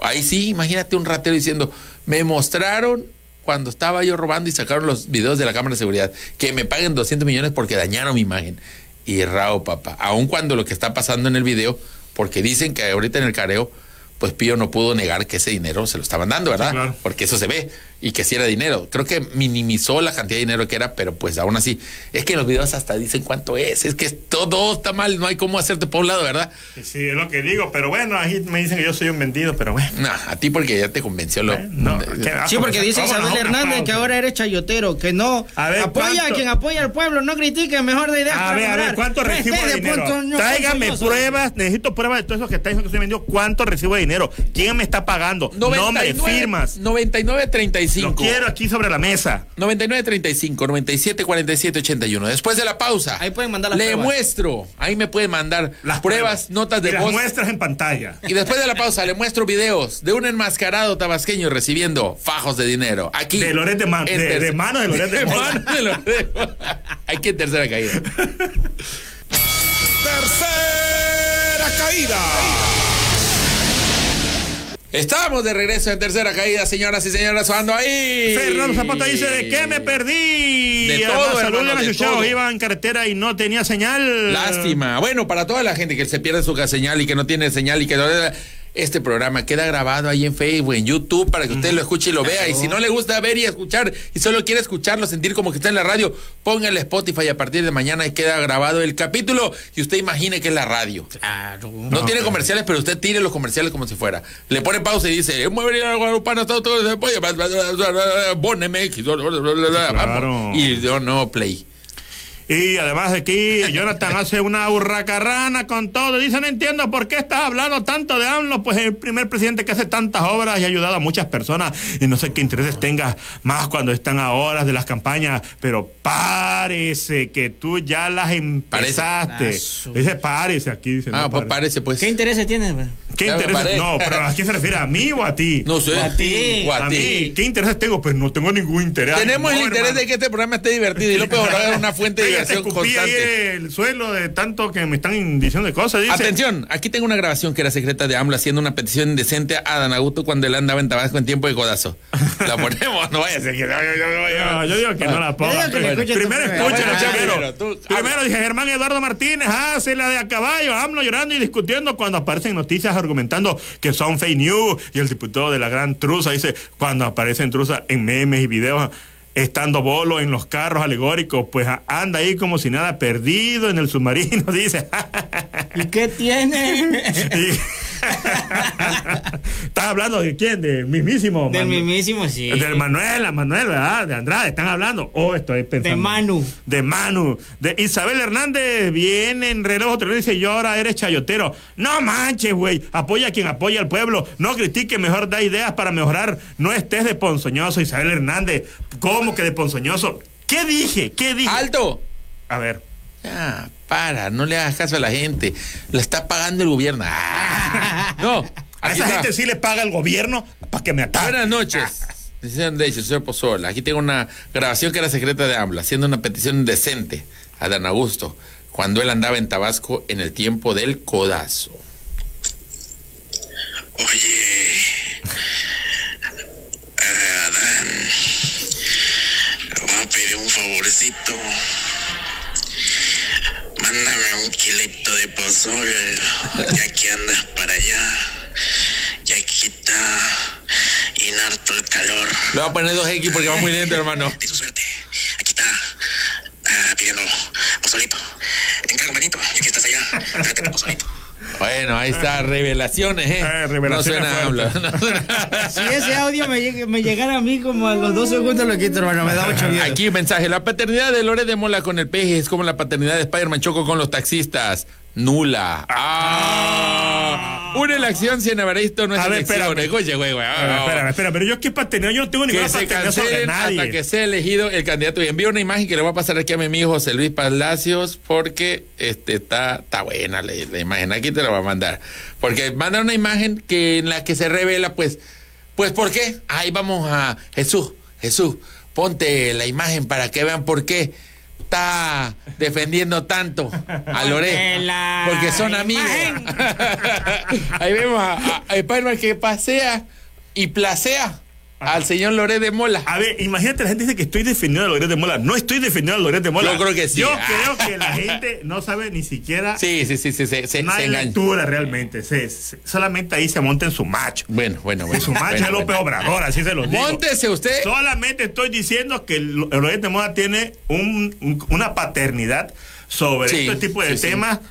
ahí sí, imagínate un ratero diciendo, me mostraron cuando estaba yo robando y sacaron los videos de la cámara de seguridad, que me paguen 200 millones porque dañaron mi imagen. Y rao, papá, aun cuando lo que está pasando en el video, porque dicen que ahorita en el careo, pues Pío no pudo negar que ese dinero se lo estaban dando, ¿verdad? Sí, claro. Porque eso se ve y que sí era dinero. Creo que minimizó la cantidad de dinero que era, pero pues aún así, es que en los videos hasta dicen cuánto es, es que todo está mal, no hay cómo hacerte por un lado, ¿verdad? Sí, es lo que digo, pero bueno, ahí me dicen que yo soy un vendido, pero bueno. No, a ti porque ya te convenció lo... No, ¿qué? Sí, porque dice Vámonos, Isabel Hernández que ahora eres chayotero, que no A ver, apoya ¿cuánto? a quien apoya al pueblo, no critique, mejor de idea. A ver, a ver, ¿cuánto recibo de dinero? Tráigame pruebas, necesito pruebas de todo eso que está diciendo que estoy vendido. ¿Cuánto recibo de dinero? ¿Quién me está pagando? No me firmas. 99.35. Lo quiero aquí sobre la mesa. 99.35, 97, 47, 81. Después de la pausa. Ahí pueden mandar las Le pruebas. muestro. Ahí me pueden mandar Las pruebas, notas de y las voz. muestras en pantalla. Y después de la pausa le muestro videos de un enmascarado tabasqueño recibiendo fajos de dinero. Aquí. De Loret de Ma- en de- mano de Loret de mano de Loret de Mola. Aquí en tercera caída. Tercera caída. Estamos de regreso en tercera caída, señoras y señores. Ando ahí. Fernando Zapata dice, ¿de qué me perdí? De todo, hermano, de todo. iba en carretera y no tenía señal. Lástima. Bueno, para toda la gente que se pierde su señal y que no tiene señal y que no- este programa queda grabado ahí en Facebook, en YouTube, para que usted lo escuche y lo vea. Y si no le gusta ver y escuchar y solo quiere escucharlo, sentir como que está en la radio, póngale Spotify a partir de mañana y queda grabado el capítulo y usted imagine que es la radio. Claro. No, tiene comerciales, pero usted tire los comerciales como si fuera. Le pone pausa y dice, mueve la guarupana, todo, todo, poneme, Claro. y yo no play. Y además aquí Jonathan hace una hurracarrana con todo. Dice, no entiendo por qué estás hablando tanto de AMLO, pues el primer presidente que hace tantas obras y ha ayudado a muchas personas. Y no sé qué intereses tengas más cuando están a horas de las campañas, pero parece que tú ya las empezaste. Parece. Dice, parece aquí. Dice, Ah, no, pues parece. pues. ¿Qué intereses tienes? güey? ¿Qué intereses? No, pero ¿a quién se refiere? ¿A mí o a ti? No sé. A ti. O a a ti. ¿Qué intereses tengo? Pues no tengo ningún interés. Tenemos No, el interés hermano. de que este programa esté divertido y López Obrador es una fuente de Te ahí constante. el suelo de tanto que me están diciendo de cosas. Dice, Atención, aquí tengo una grabación que era secreta de AMLO haciendo una petición indecente a Dan Augusto cuando él andaba en Tabasco en tiempo de codazo. La ponemos, no vaya a ser que. No, yo digo que no la ponga. Yo digo que la escuche Primero bueno, primero. tú- Primero dije Germán Eduardo Martínez, hace la de a caballo, AMLO llorando y discutiendo cuando aparecen noticias argumentando que son fake news. Y el diputado de la gran truza dice, cuando aparecen truzas en memes y videos estando bolo en los carros alegóricos, pues anda ahí como si nada perdido en el submarino, dice. ¿Y qué tiene? ¿Estás hablando de quién? De mismísimo. Del Manu- mismísimo, sí. De Manuela, Manuel, ¿verdad? De Andrade, están hablando. Oh, estoy pensando. De Manu. De Manu. De Isabel Hernández, viene en reloj otro día y dice, yo ahora eres chayotero. No manches, güey. Apoya a quien apoya al pueblo. No critique, mejor da ideas para mejorar. No estés de ponzoñoso, Isabel Hernández. ¿Cómo que de ponzoñoso? ¿Qué dije? ¿Qué dije? ¡Alto! A ver. Ya, para, no le hagas caso a la gente. La está pagando el gobierno. Ah. No, A esa está. gente sí le paga el gobierno para que me ataque. Buenas noches. Decían de hecho, señor Pozola. Aquí tengo una grabación que era secreta de AMLO, haciendo una petición indecente a Dan Augusto cuando él andaba en Tabasco en el tiempo del codazo. Oye, Adán, voy a pedir un favorecito. Mándame un kilito de pozole, ya que andas para allá. Ya aquí está inharto el calor. Le voy a poner 2X porque va muy lento, hermano. De su suerte. Aquí está ah, pidiendo pozolito. Te encargo, manito, ya que estás allá. Tráete tu pozolito. Bueno, ahí está, revelaciones, ¿eh? Eh, revelaciones no suena no suena- Si ese audio me llegara a mí como a los dos segundos lo quito, hermano. Me da mucho miedo. Aquí mensaje, la paternidad de Lore de Mola con el peje es como la paternidad de Spider-Man Choco con los taxistas. Nula. Ah. Una elección sin Evaristo no es A ver, elección. espérame. Oye, güey, güey. Espera, espera, espera, pero yo qué paternidad, yo no tengo ninguna paternidad sobre nadie. hasta que sea elegido el candidato. Y envío una imagen que le voy a pasar aquí a mi amigo José Luis Palacios porque este está, está buena la, la imagen. Aquí te la voy a mandar. Porque manda una imagen que en la que se revela, pues, pues, ¿por qué? Ahí vamos a Jesús, Jesús, ponte la imagen para que vean por qué está defendiendo tanto a la Porque son amigos. Ahí vemos a, a, a Spider-Man que pasea y placea al señor Loré de Mola. A ver, imagínate, la gente dice que estoy defendiendo a Loret de Mola. No estoy defendiendo a Loret de Mola. Yo creo que sí. Yo Ah. creo que la gente no sabe ni siquiera. Sí, sí, sí, sí, se, se, no se hay engaña. lectura realmente. Se- se- solamente ahí se monta en su macho. Bueno, bueno, bueno. En su macho Bueno, es López bueno. Obrador, así se los digo. Móntese usted. Solamente estoy diciendo que Lo- Loret de Mola tiene un- un- una paternidad sobre Sí, este tipo de sí, sí. temas ah,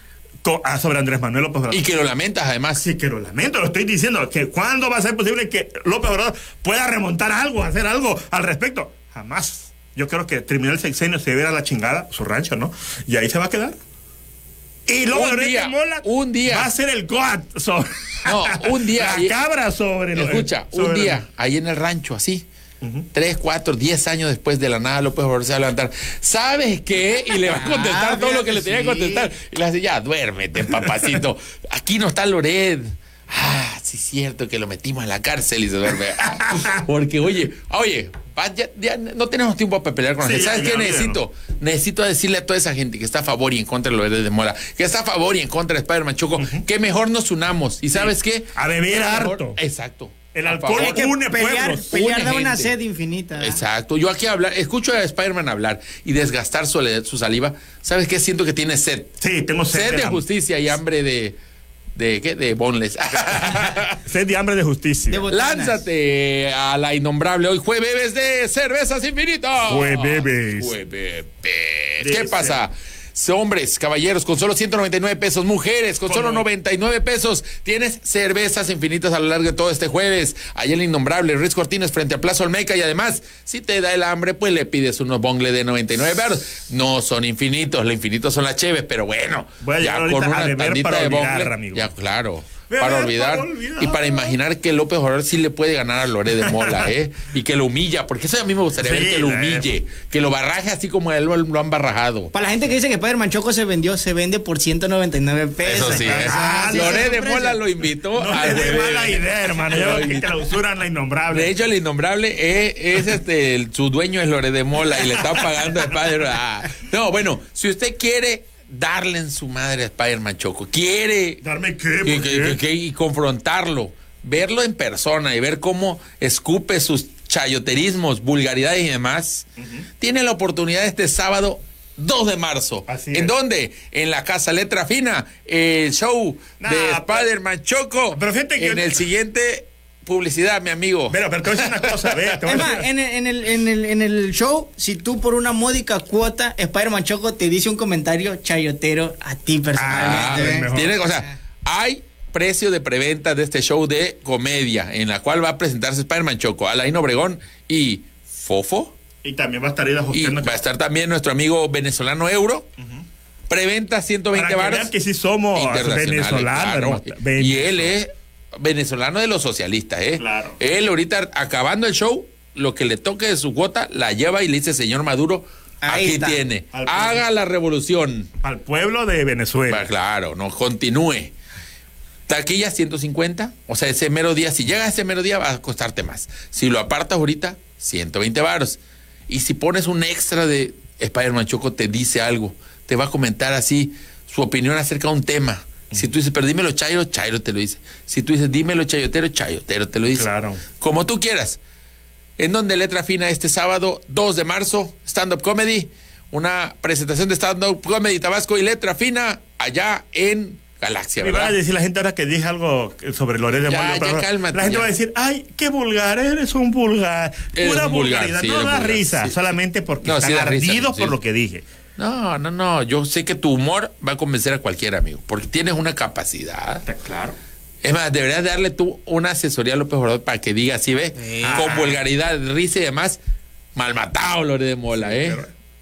sobre Andrés Manuel López Obrador. Y que lo lamentas además. Sí, que lo lamento, lo estoy diciendo. que ¿Cuándo va a ser posible que López Obrador pueda remontar algo, hacer algo al respecto? Jamás. Yo creo que terminar el sexenio se verá la chingada, su rancho, ¿no? Y ahí se va a quedar. Y luego Un día, Mola un día. va a ser el GOAT sobre. No, un día. la cabra sobre lo- Escucha, un día, ahí en el rancho, así. Tres, cuatro, diez años después de la nada, López Obrador se va a levantar. ¿Sabes qué? Y le va a contestar Ah, todo lo que le tenía que contestar. Y le hace, ya, duérmete, papacito. Aquí no está Loret. Ah, sí, es cierto que lo metimos en la cárcel y se duerme. Porque, oye, oye, ya, ya no tenemos tiempo para pelear con la Sí, gente. ¿Sabes ya, qué necesito? Necesito decirle a toda esa gente que está a favor y en contra de Loret de Mola, que está a favor y en contra de Spider-Man Choco, que mejor nos unamos. ¿Y sabes qué? A beber harto. Exacto. El alcohol une pelear, pueblos. pelear Une da una gente. sed infinita. Exacto. Yo aquí hablar, escucho a Spider-Man hablar y desgastar su, su saliva. ¿Sabes qué? Siento que tiene sed. Sí, tengo sed. Sed de justicia y hambre de, de ¿qué? De boneless. Sed de hambre de justicia. De. Lánzate a la innombrable hoy jueves de cervezas infinitas. Jueves. Jueves. ¿Qué pasa? Hombres, caballeros, con solo 199 pesos. Mujeres, con Con solo no- 99 pesos. Tienes cervezas infinitas a lo largo de todo este jueves. Allá el innombrable Riz Cortines frente a Plaza Olmeca. Y además, si te da el hambre, pues le pides unos bongle de 99 baros. No son infinitos, lo infinito son las cheves, pero bueno. Voy a llegar ahorita a beber para olvidar, amigo. Ya, claro. Para para olvidar, y para imaginar que López Obrador sí le puede ganar a Loré de Mola, ¿eh? Y que lo humilla, porque eso a mí me gustaría Sí, ver que lo humille, que lo barraje así como a él lo, lo han barrajado. Para la gente que dice que Spider-Man Choco se vendió, se vende por 199 pesos. Eso sí, ¿eh? Ah, sí, Loré de Mola lo invitó No al le mala idea, hermano. Yo que clausuran la innombrable. De hecho, el innombrable es, es este, el- su dueño es Lore de Mola y le está pagando a Spider. ah. No, bueno, si usted quiere darle en su madre a Spider-Man Choco, quiere ¿Darme qué? que- ¿Por que- qué? que- que- y confrontarlo, verlo en persona y ver cómo escupe sus chayoterismos, vulgaridades y demás, tiene la oportunidad este sábado 2 de marzo. Así ¿En es. dónde? En la Casa Letra Fina, el show Nah, de Spider-Man Choco. pero fíjate que- en el siguiente publicidad, mi amigo. Pero, pero te voy a decir una cosa, ve. Te voy a Es más, en el, en, el, en, el, en el show, si tú por una módica cuota, Spider-Man Choco te dice un comentario chayotero a ti Ah, personalmente. mejor. tiene- o sea, hay precio de preventa de este show de comedia en la cual va a presentarse Spider-Man Choco, Alain Obregón y Fofo. Y también va a estar ahí Y va a estar también nuestro amigo venezolano Euro. Preventa 120 Para que baros. vean que sí somos venezolanos, claro. hermano. Y Venezolano. él es venezolano de los socialistas, ¿eh? Claro. Él ahorita acabando el show, lo que le toque de su cuota, la lleva y le dice, señor Maduro, Ahí aquí está. tiene. Al- Haga la revolución. Al pueblo de Venezuela. Va, claro, no, continúe. Taquilla 150, o sea, ese mero día, si llega ese mero día va a costarte más. Si lo apartas ahorita, 120 varos. Y si pones un extra de Spider-Man Choco, te dice algo, te va a comentar así su opinión acerca de un tema. Si tú dices, pero dímelo Chairo, Chairo te lo dice. Si tú dices, dímelo Chayotero, Chayotero te lo dice. Claro. Como tú quieras. En donde letra fina este sábado, 2 de marzo, stand-up comedy, una presentación de stand-up comedy Tabasco y letra fina allá en Galaxia, Me va a ¿verdad? decir la gente ahora que dije algo sobre Loré de ya, pero cálmate, La gente ya. va a decir, ay, qué vulgar, eres un vulgar. Eres Pura un vulgar, vulgaridad. sí, no da vulgar, risa, sí. solamente porque No, están ardidos por lo que dije. No, no, no. Yo sé que tu humor va a convencer a cualquier amigo, porque tienes una capacidad. Claro. Es más, deberías darle tú una asesoría a López Obrador para que diga así, ¿ves? Con vulgaridad, risa y demás. Mal matado, Lore de Mola, ¿eh?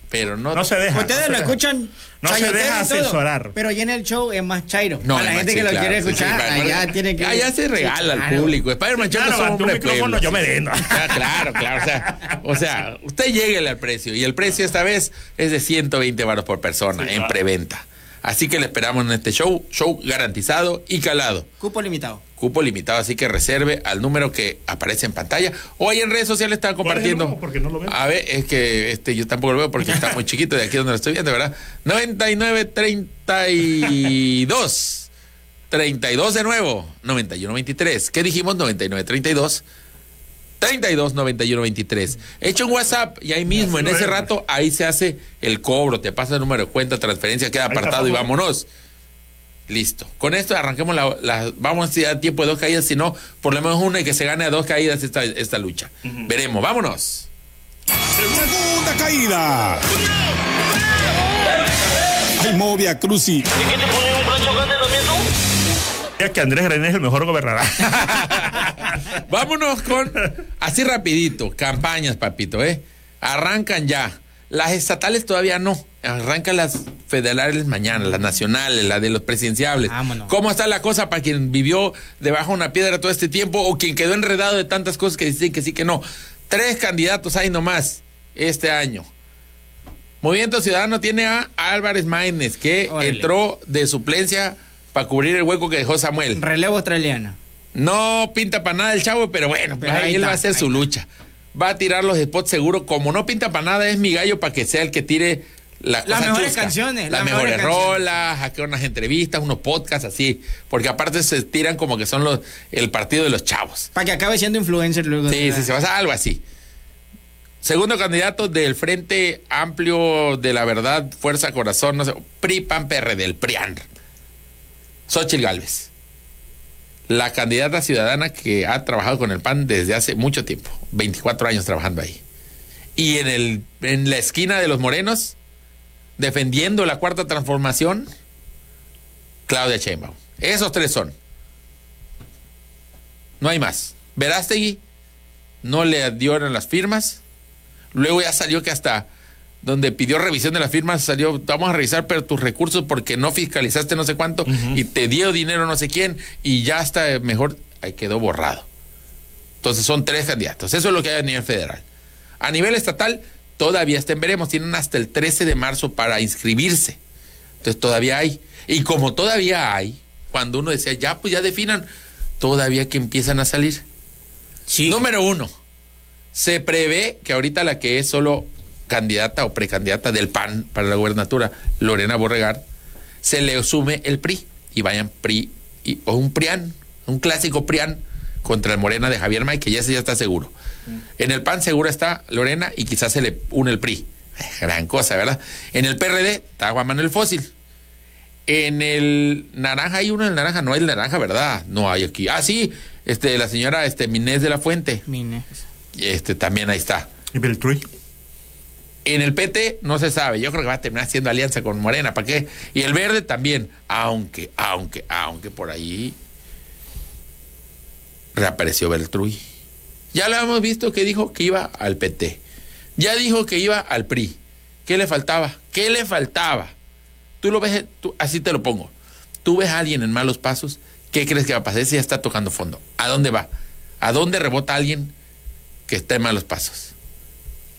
Pero no. No se deja. Ustedes no se lo deja. escuchan. No se deja todo, asesorar. Pero ya en el show es más chairo. No, Para la gente sí, que lo claro, quiere sí, sí, escuchar, allá tiene que. Allá se regala Sí, al claro. público. Spider-Man Choco Claro, son ante un micrófono yo me vendo. Ah, claro, claro. O sea, o sea, usted lléguele al precio. Y el precio esta vez es de 120 baros por persona en preventa. Así que le esperamos en este show. Show garantizado y calado. Cupo limitado. Cupo limitado, así que reserve al número que aparece en pantalla. O ahí en redes sociales están compartiendo. número? Porque no lo veo. A ver, es que este yo tampoco lo veo porque está muy chiquito de aquí donde lo estoy viendo, ¿verdad? 9932. 32 de nuevo. 9123. ¿Qué dijimos? 9932. 32 91 23. Echa un WhatsApp y ahí mismo, en ese es. rato, ahí se hace el cobro, te pasa el número de cuenta, transferencia, queda apartado y vámonos. Listo. Con esto arranquemos la, la- vamos a dar tiempo de dos caídas, si no, por lo menos una y que se gane a dos caídas esta, esta lucha. Veremos, vámonos. Segunda caída. Ay, Movia Cruci. Es que Andrés René es el mejor gobernador. Vámonos con, así rapidito, campañas, papito, ¿eh? Arrancan ya. Las estatales todavía no. Arrancan las federales mañana, las nacionales, las de los presidenciables. Vámonos. ¿Cómo está la cosa para quien vivió debajo de una piedra todo este tiempo o quien quedó enredado de tantas cosas que dicen que sí, que no? Tres candidatos hay nomás este año. Movimiento Ciudadano tiene a Álvarez Maínez, que Órale. entró de suplencia para cubrir el hueco que dejó Samuel. Relevo australiano. No pinta para nada el chavo, pero bueno, Pero ahí ahí él está, va a hacer su lucha. Va a tirar los spots seguro. Como no pinta para nada, es mi gallo para que sea el que tire la Las mejores chusca. canciones, Las las mejores mejores rolas, hacer unas entrevistas, unos podcasts así. Porque aparte se tiran como que son los el partido de los chavos. Para que acabe siendo influencer luego. Sí, sí, se va a hacer algo así. Segundo candidato del Frente Amplio de la Verdad, Fuerza Corazón, no sé, PRI, PAN, PRD, del PRIAN. Xochitl Galvez. la candidata ciudadana que ha trabajado con el PAN desde hace mucho tiempo, 24 años trabajando ahí. Y en, el, en la esquina de los morenos, defendiendo la cuarta transformación, Claudia Sheinbaum. Esos tres son. No hay más. Verástegui no le dieron las firmas. Luego ya salió que hasta donde pidió revisión de las firmas salió, vamos a revisar pero tus recursos porque no fiscalizaste no sé cuánto y te dio dinero no sé quién y ya está mejor, ahí quedó borrado. Entonces son tres candidatos. Eso es lo que hay a nivel federal. A nivel estatal, todavía estén veremos, tienen hasta el 13 de marzo para inscribirse. Entonces todavía hay. Y como todavía hay, cuando uno decía, ya, pues ya definan, todavía que empiezan a salir. Sí. Número uno, se prevé que ahorita la que es solo candidata o precandidata del PAN para la gubernatura, Lorena Borregar, se le sume el PRI y vayan PRI y- o un PRIAN, un clásico PRIAN contra el Morena de Javier May, que ya ese ya está seguro. En el PAN seguro está Lorena y quizás se le une el PRI. Gran cosa, ¿verdad? En el PRD está Juan Manuel Fósil. En el naranja hay uno en el naranja, no hay el naranja, ¿verdad? No hay aquí. Ah, sí, este, la señora este, Minés de la Fuente. Mine. Este, también ahí está. ¿Y Beltrui? En el PT no se sabe. Yo creo que va a terminar haciendo alianza con Morena. ¿Para qué? Y el verde también. Aunque, aunque, aunque por ahí reapareció Beltrui. Ya lo hemos visto que dijo que iba al PT. Ya dijo que iba al PRI. ¿Qué le faltaba? ¿Qué le faltaba? Tú lo ves, tú- así te lo pongo. Tú ves a alguien en malos pasos. ¿Qué crees que va a pasar? Ese ya está tocando fondo. ¿A dónde va? ¿A dónde rebota alguien que está en malos pasos?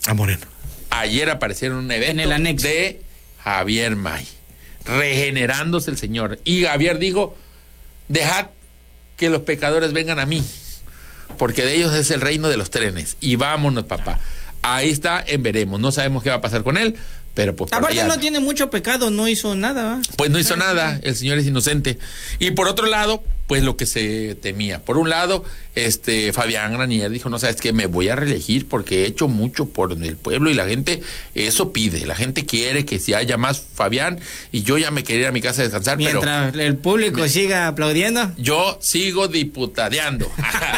A Moreno. Ayer aparecieron un evento En el anexo. de Javier May, regenerándose el Señor. Y Javier dijo, dejad que los pecadores vengan a mí, porque de ellos es el reino de los trenes. Y vámonos, papá. Ahí está, en veremos. No sabemos qué va a pasar con él, pero pues... Aparte allá- no tiene mucho pecado, no hizo nada. pues no hizo nada, el señor es inocente. Y por otro lado, pues lo que se temía. Por un lado, este Fabián Granier dijo, no sabes qué, me voy a reelegir porque he hecho mucho por el pueblo y la gente eso pide. La gente quiere que si haya más Fabián y yo ya me quería ir a mi casa a descansar, pero Mientras el público siga aplaudiendo. yo sigo diputadeando.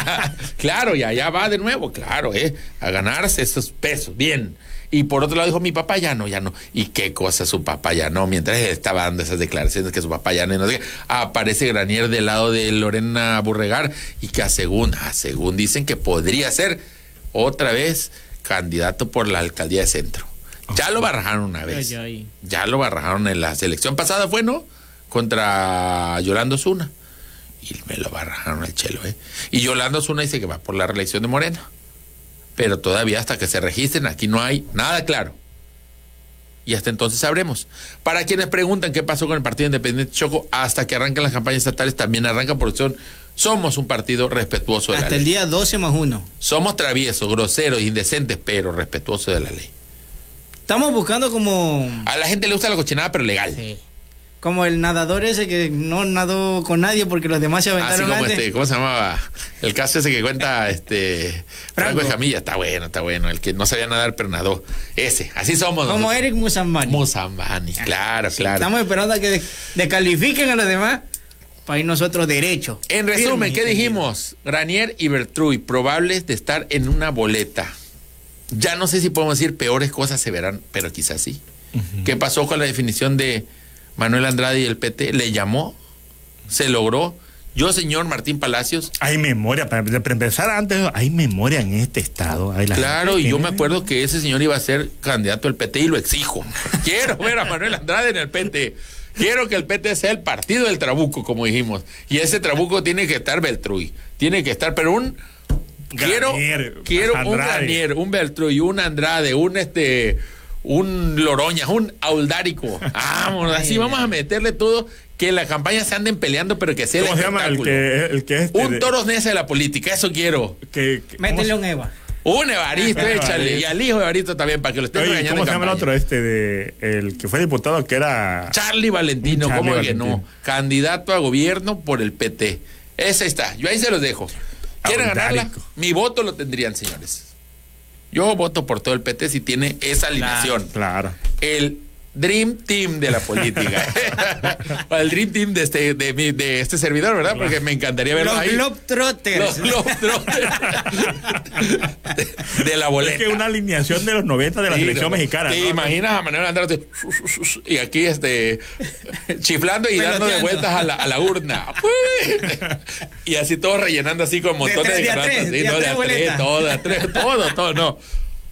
claro, y allá va de nuevo, claro, ¿eh? A ganarse esos pesos, bien. Y por otro lado dijo, mi papá ya no, ya no. ¿Y qué cosa su papá ya no? Mientras estaba dando esas declaraciones que su papá ya no, y no sé aparece Granier del lado de Lorena Burregar y que a según, a según dicen que podría ser otra vez candidato por la alcaldía de centro. Ya lo barrajaron una vez. Ay, ay. Ya lo barrajaron en la selección pasada, fue, ¿no? Contra Yolando Zuna. Y me lo barrajaron el chelo, ¿eh? Y Yolando Zuna dice que va por la reelección de Morena. Pero todavía hasta que se registren, aquí no hay nada claro. Y hasta entonces sabremos. Para quienes preguntan qué pasó con el Partido Independiente Choco, hasta que arrancan las campañas estatales, también arrancan porque son, somos un partido respetuoso de la Hasta el ley. día 12 más 1. Somos traviesos, groseros, indecentes, pero respetuosos de la ley. Estamos buscando como. A la gente le gusta la cochinada, pero legal. Como el nadador ese que no nadó con nadie porque los demás se Así aventaron como antes. este, ¿cómo se llamaba? El caso ese que cuenta este Franco Jamilla, está bueno, está bueno. El que no sabía nadar, pero nadó. Ese, así somos. Como nosotros. Eric Musambani. Musambani, claro, claro. Estamos esperando a que de- descalifiquen a los demás para ir nosotros derecho. En resumen, Firme, ¿qué dijimos? Granier y Bertruy, probables de estar en una boleta. Ya no sé si podemos decir peores cosas se verán, pero quizás sí. ¿Qué pasó con la definición de Manuel Andrade y el PT? ¿Le llamó? ¿Se logró? Yo, señor Martín Palacios, Hay memoria, para, para empezar antes, hay memoria en este estado. Hay la Claro, y yo me acuerdo que ese señor iba a ser candidato al PT y lo exijo. Quiero ver a Manuel Andrade en el PT. Quiero que el PT sea el partido del Trabuco, como dijimos. Y ese Trabuco tiene que estar Beltruy. Tiene que estar, pero un. Quiero, quiero un. Granier, un Beltruy, un Andrade, un este. Un Loroña, un Audárico. Vámonos, así vamos a meterle todo. Que la campaña se anden peleando, pero que sea el ¿Cómo se llama el espectáculo. que, el que es este Un de- toros nesa de la política, eso quiero. que, que- Métele ¿cómo un Eva. Un Evaristo, Ah, échale. Evaristo. Y al hijo de Evaristo también, para que lo estén Oye, regañando. ¿Cómo se en llama el otro este de el que fue diputado que era Charlie Valentino, Charlie ¿cómo que no? Candidato a gobierno por el PT. Ese está. Yo ahí se los dejo. ¿Quieren ganarla? Mi voto lo tendrían, señores. Yo voto por todo el PT si tiene esa alineación. Claro. El Dream Team de la política. Para el Dream Team de este, de, mi- de este servidor, ¿verdad? Porque me encantaría verlo Los ahí. Globetrotters. Los Globetrotters. de, de la Es boleta. que una alineación de los 90 de la Sí, selección no, mexicana. ¿Te ¿no? imaginas a Manuel Andrade y aquí este chiflando y dando de vueltas a la, a la urna? y así todos rellenando así con montones de, cartas, de a todo, todo, todo, no.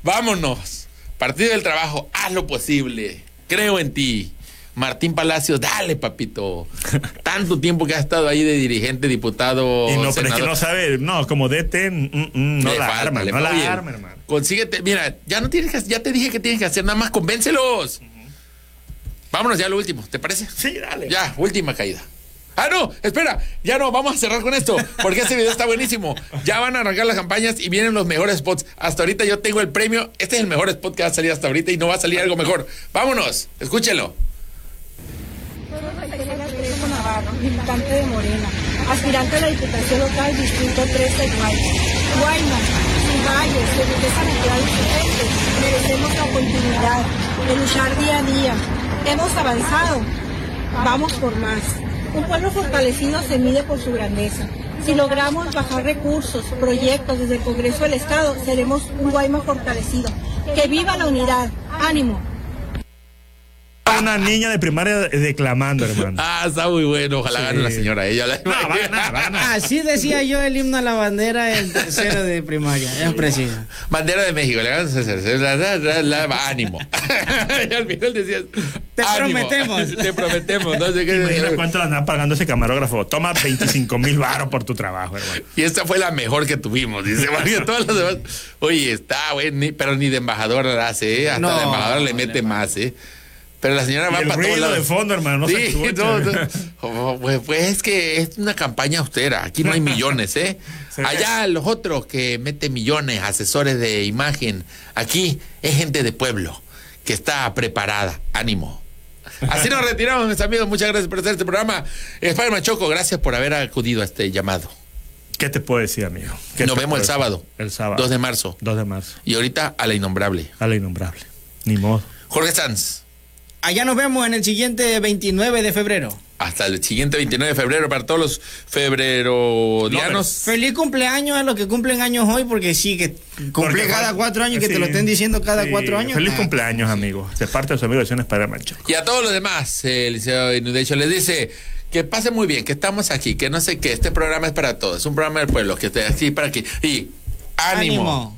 Vámonos. Partido del trabajo, haz lo posible. Creo en ti. Martín Palacios, dale, papito. Tanto tiempo que has estado ahí de dirigente, diputado. Y no, pero es que senador. no sabe, no, como DT, mm, mm, no Le la falta, arma, no la arma, hermano. Consíguete, mira, ya no tienes que, ya te dije que tienes que hacer nada más, convéncelos. Vámonos ya a lo último, ¿te parece? Sí, dale. Ya, última caída. Ah, no, espera, ya no, vamos a cerrar con esto, porque este video está buenísimo. Ya van a arrancar las campañas y vienen los mejores spots. Hasta ahorita yo tengo el premio, este es el mejor spot que va a salir hasta ahorita y no va a salir algo mejor. Vámonos, escúchelo. Navarro, militante de Morena, aspirante a la Diputación Local Distrito 13 Guaymas. Guaymas, sin valles, de riqueza natural y merecemos la continuidad de luchar día a día. Hemos avanzado, vamos por más. Un pueblo fortalecido se mide por su grandeza. Si logramos bajar recursos, proyectos desde el Congreso del Estado, seremos un Guaymas fortalecido. ¡Que viva la unidad! ¡Ánimo! Una niña de primaria declamando, hermano. Ah, está muy bueno, ojalá Sí. gane la señora. Ella la... No, va a ganar, va a ganar. Así decía yo el himno a la bandera en tercero de primaria. Es preciso. Bandera de México, le ganas la- ánimo. y al final decías, Te ánimo. prometemos. Te prometemos. No sé qué. Imagina cuánto le andan pagando ese camarógrafo. Toma 25 mil baros por tu trabajo, hermano. Y esta fue la mejor que tuvimos, dice. Porque todas las demás. Oye, está, güey, ni- pero ni de embajador la hace, ¿eh? Hasta No, de embajador le mete no. más, ¿eh? Pero la señora Y va el para todos ruido lados. de fondo, hermano, no se sí, escucha. no, no. Oh, pues, pues es que es una campaña austera. Aquí no hay millones, ¿eh? Se. Allá los otros que meten millones, asesores de imagen. Aquí es gente de pueblo que está preparada. Ánimo. Así nos retiramos, mis amigos. Muchas gracias por hacer este programa. Spider-Man Choco, gracias por haber acudido a este llamado. ¿Qué te puedo decir, amigo? ¿Qué Nos vemos el decir? sábado. El sábado. 2 de marzo. 2 de marzo. Y ahorita a la innombrable. A la innombrable. Ni modo. Jorge Sanz. Allá nos vemos en el siguiente 29 de febrero. Hasta el siguiente 29 de febrero para todos los febrerodianos. Feliz cumpleaños a los que cumplen años hoy, porque sí, que cumple Porque cada cuatro años, que te lo estén diciendo cada sí. cuatro años. Feliz Ah. cumpleaños, amigo. De parte de su amigo de Acciones para Mancho. Y a todos los demás, el licenciado Inundation les dice que pase muy bien, que estamos aquí, que no sé qué, este programa es para todos, es un programa del pueblo, que esté aquí para aquí. Y ánimo.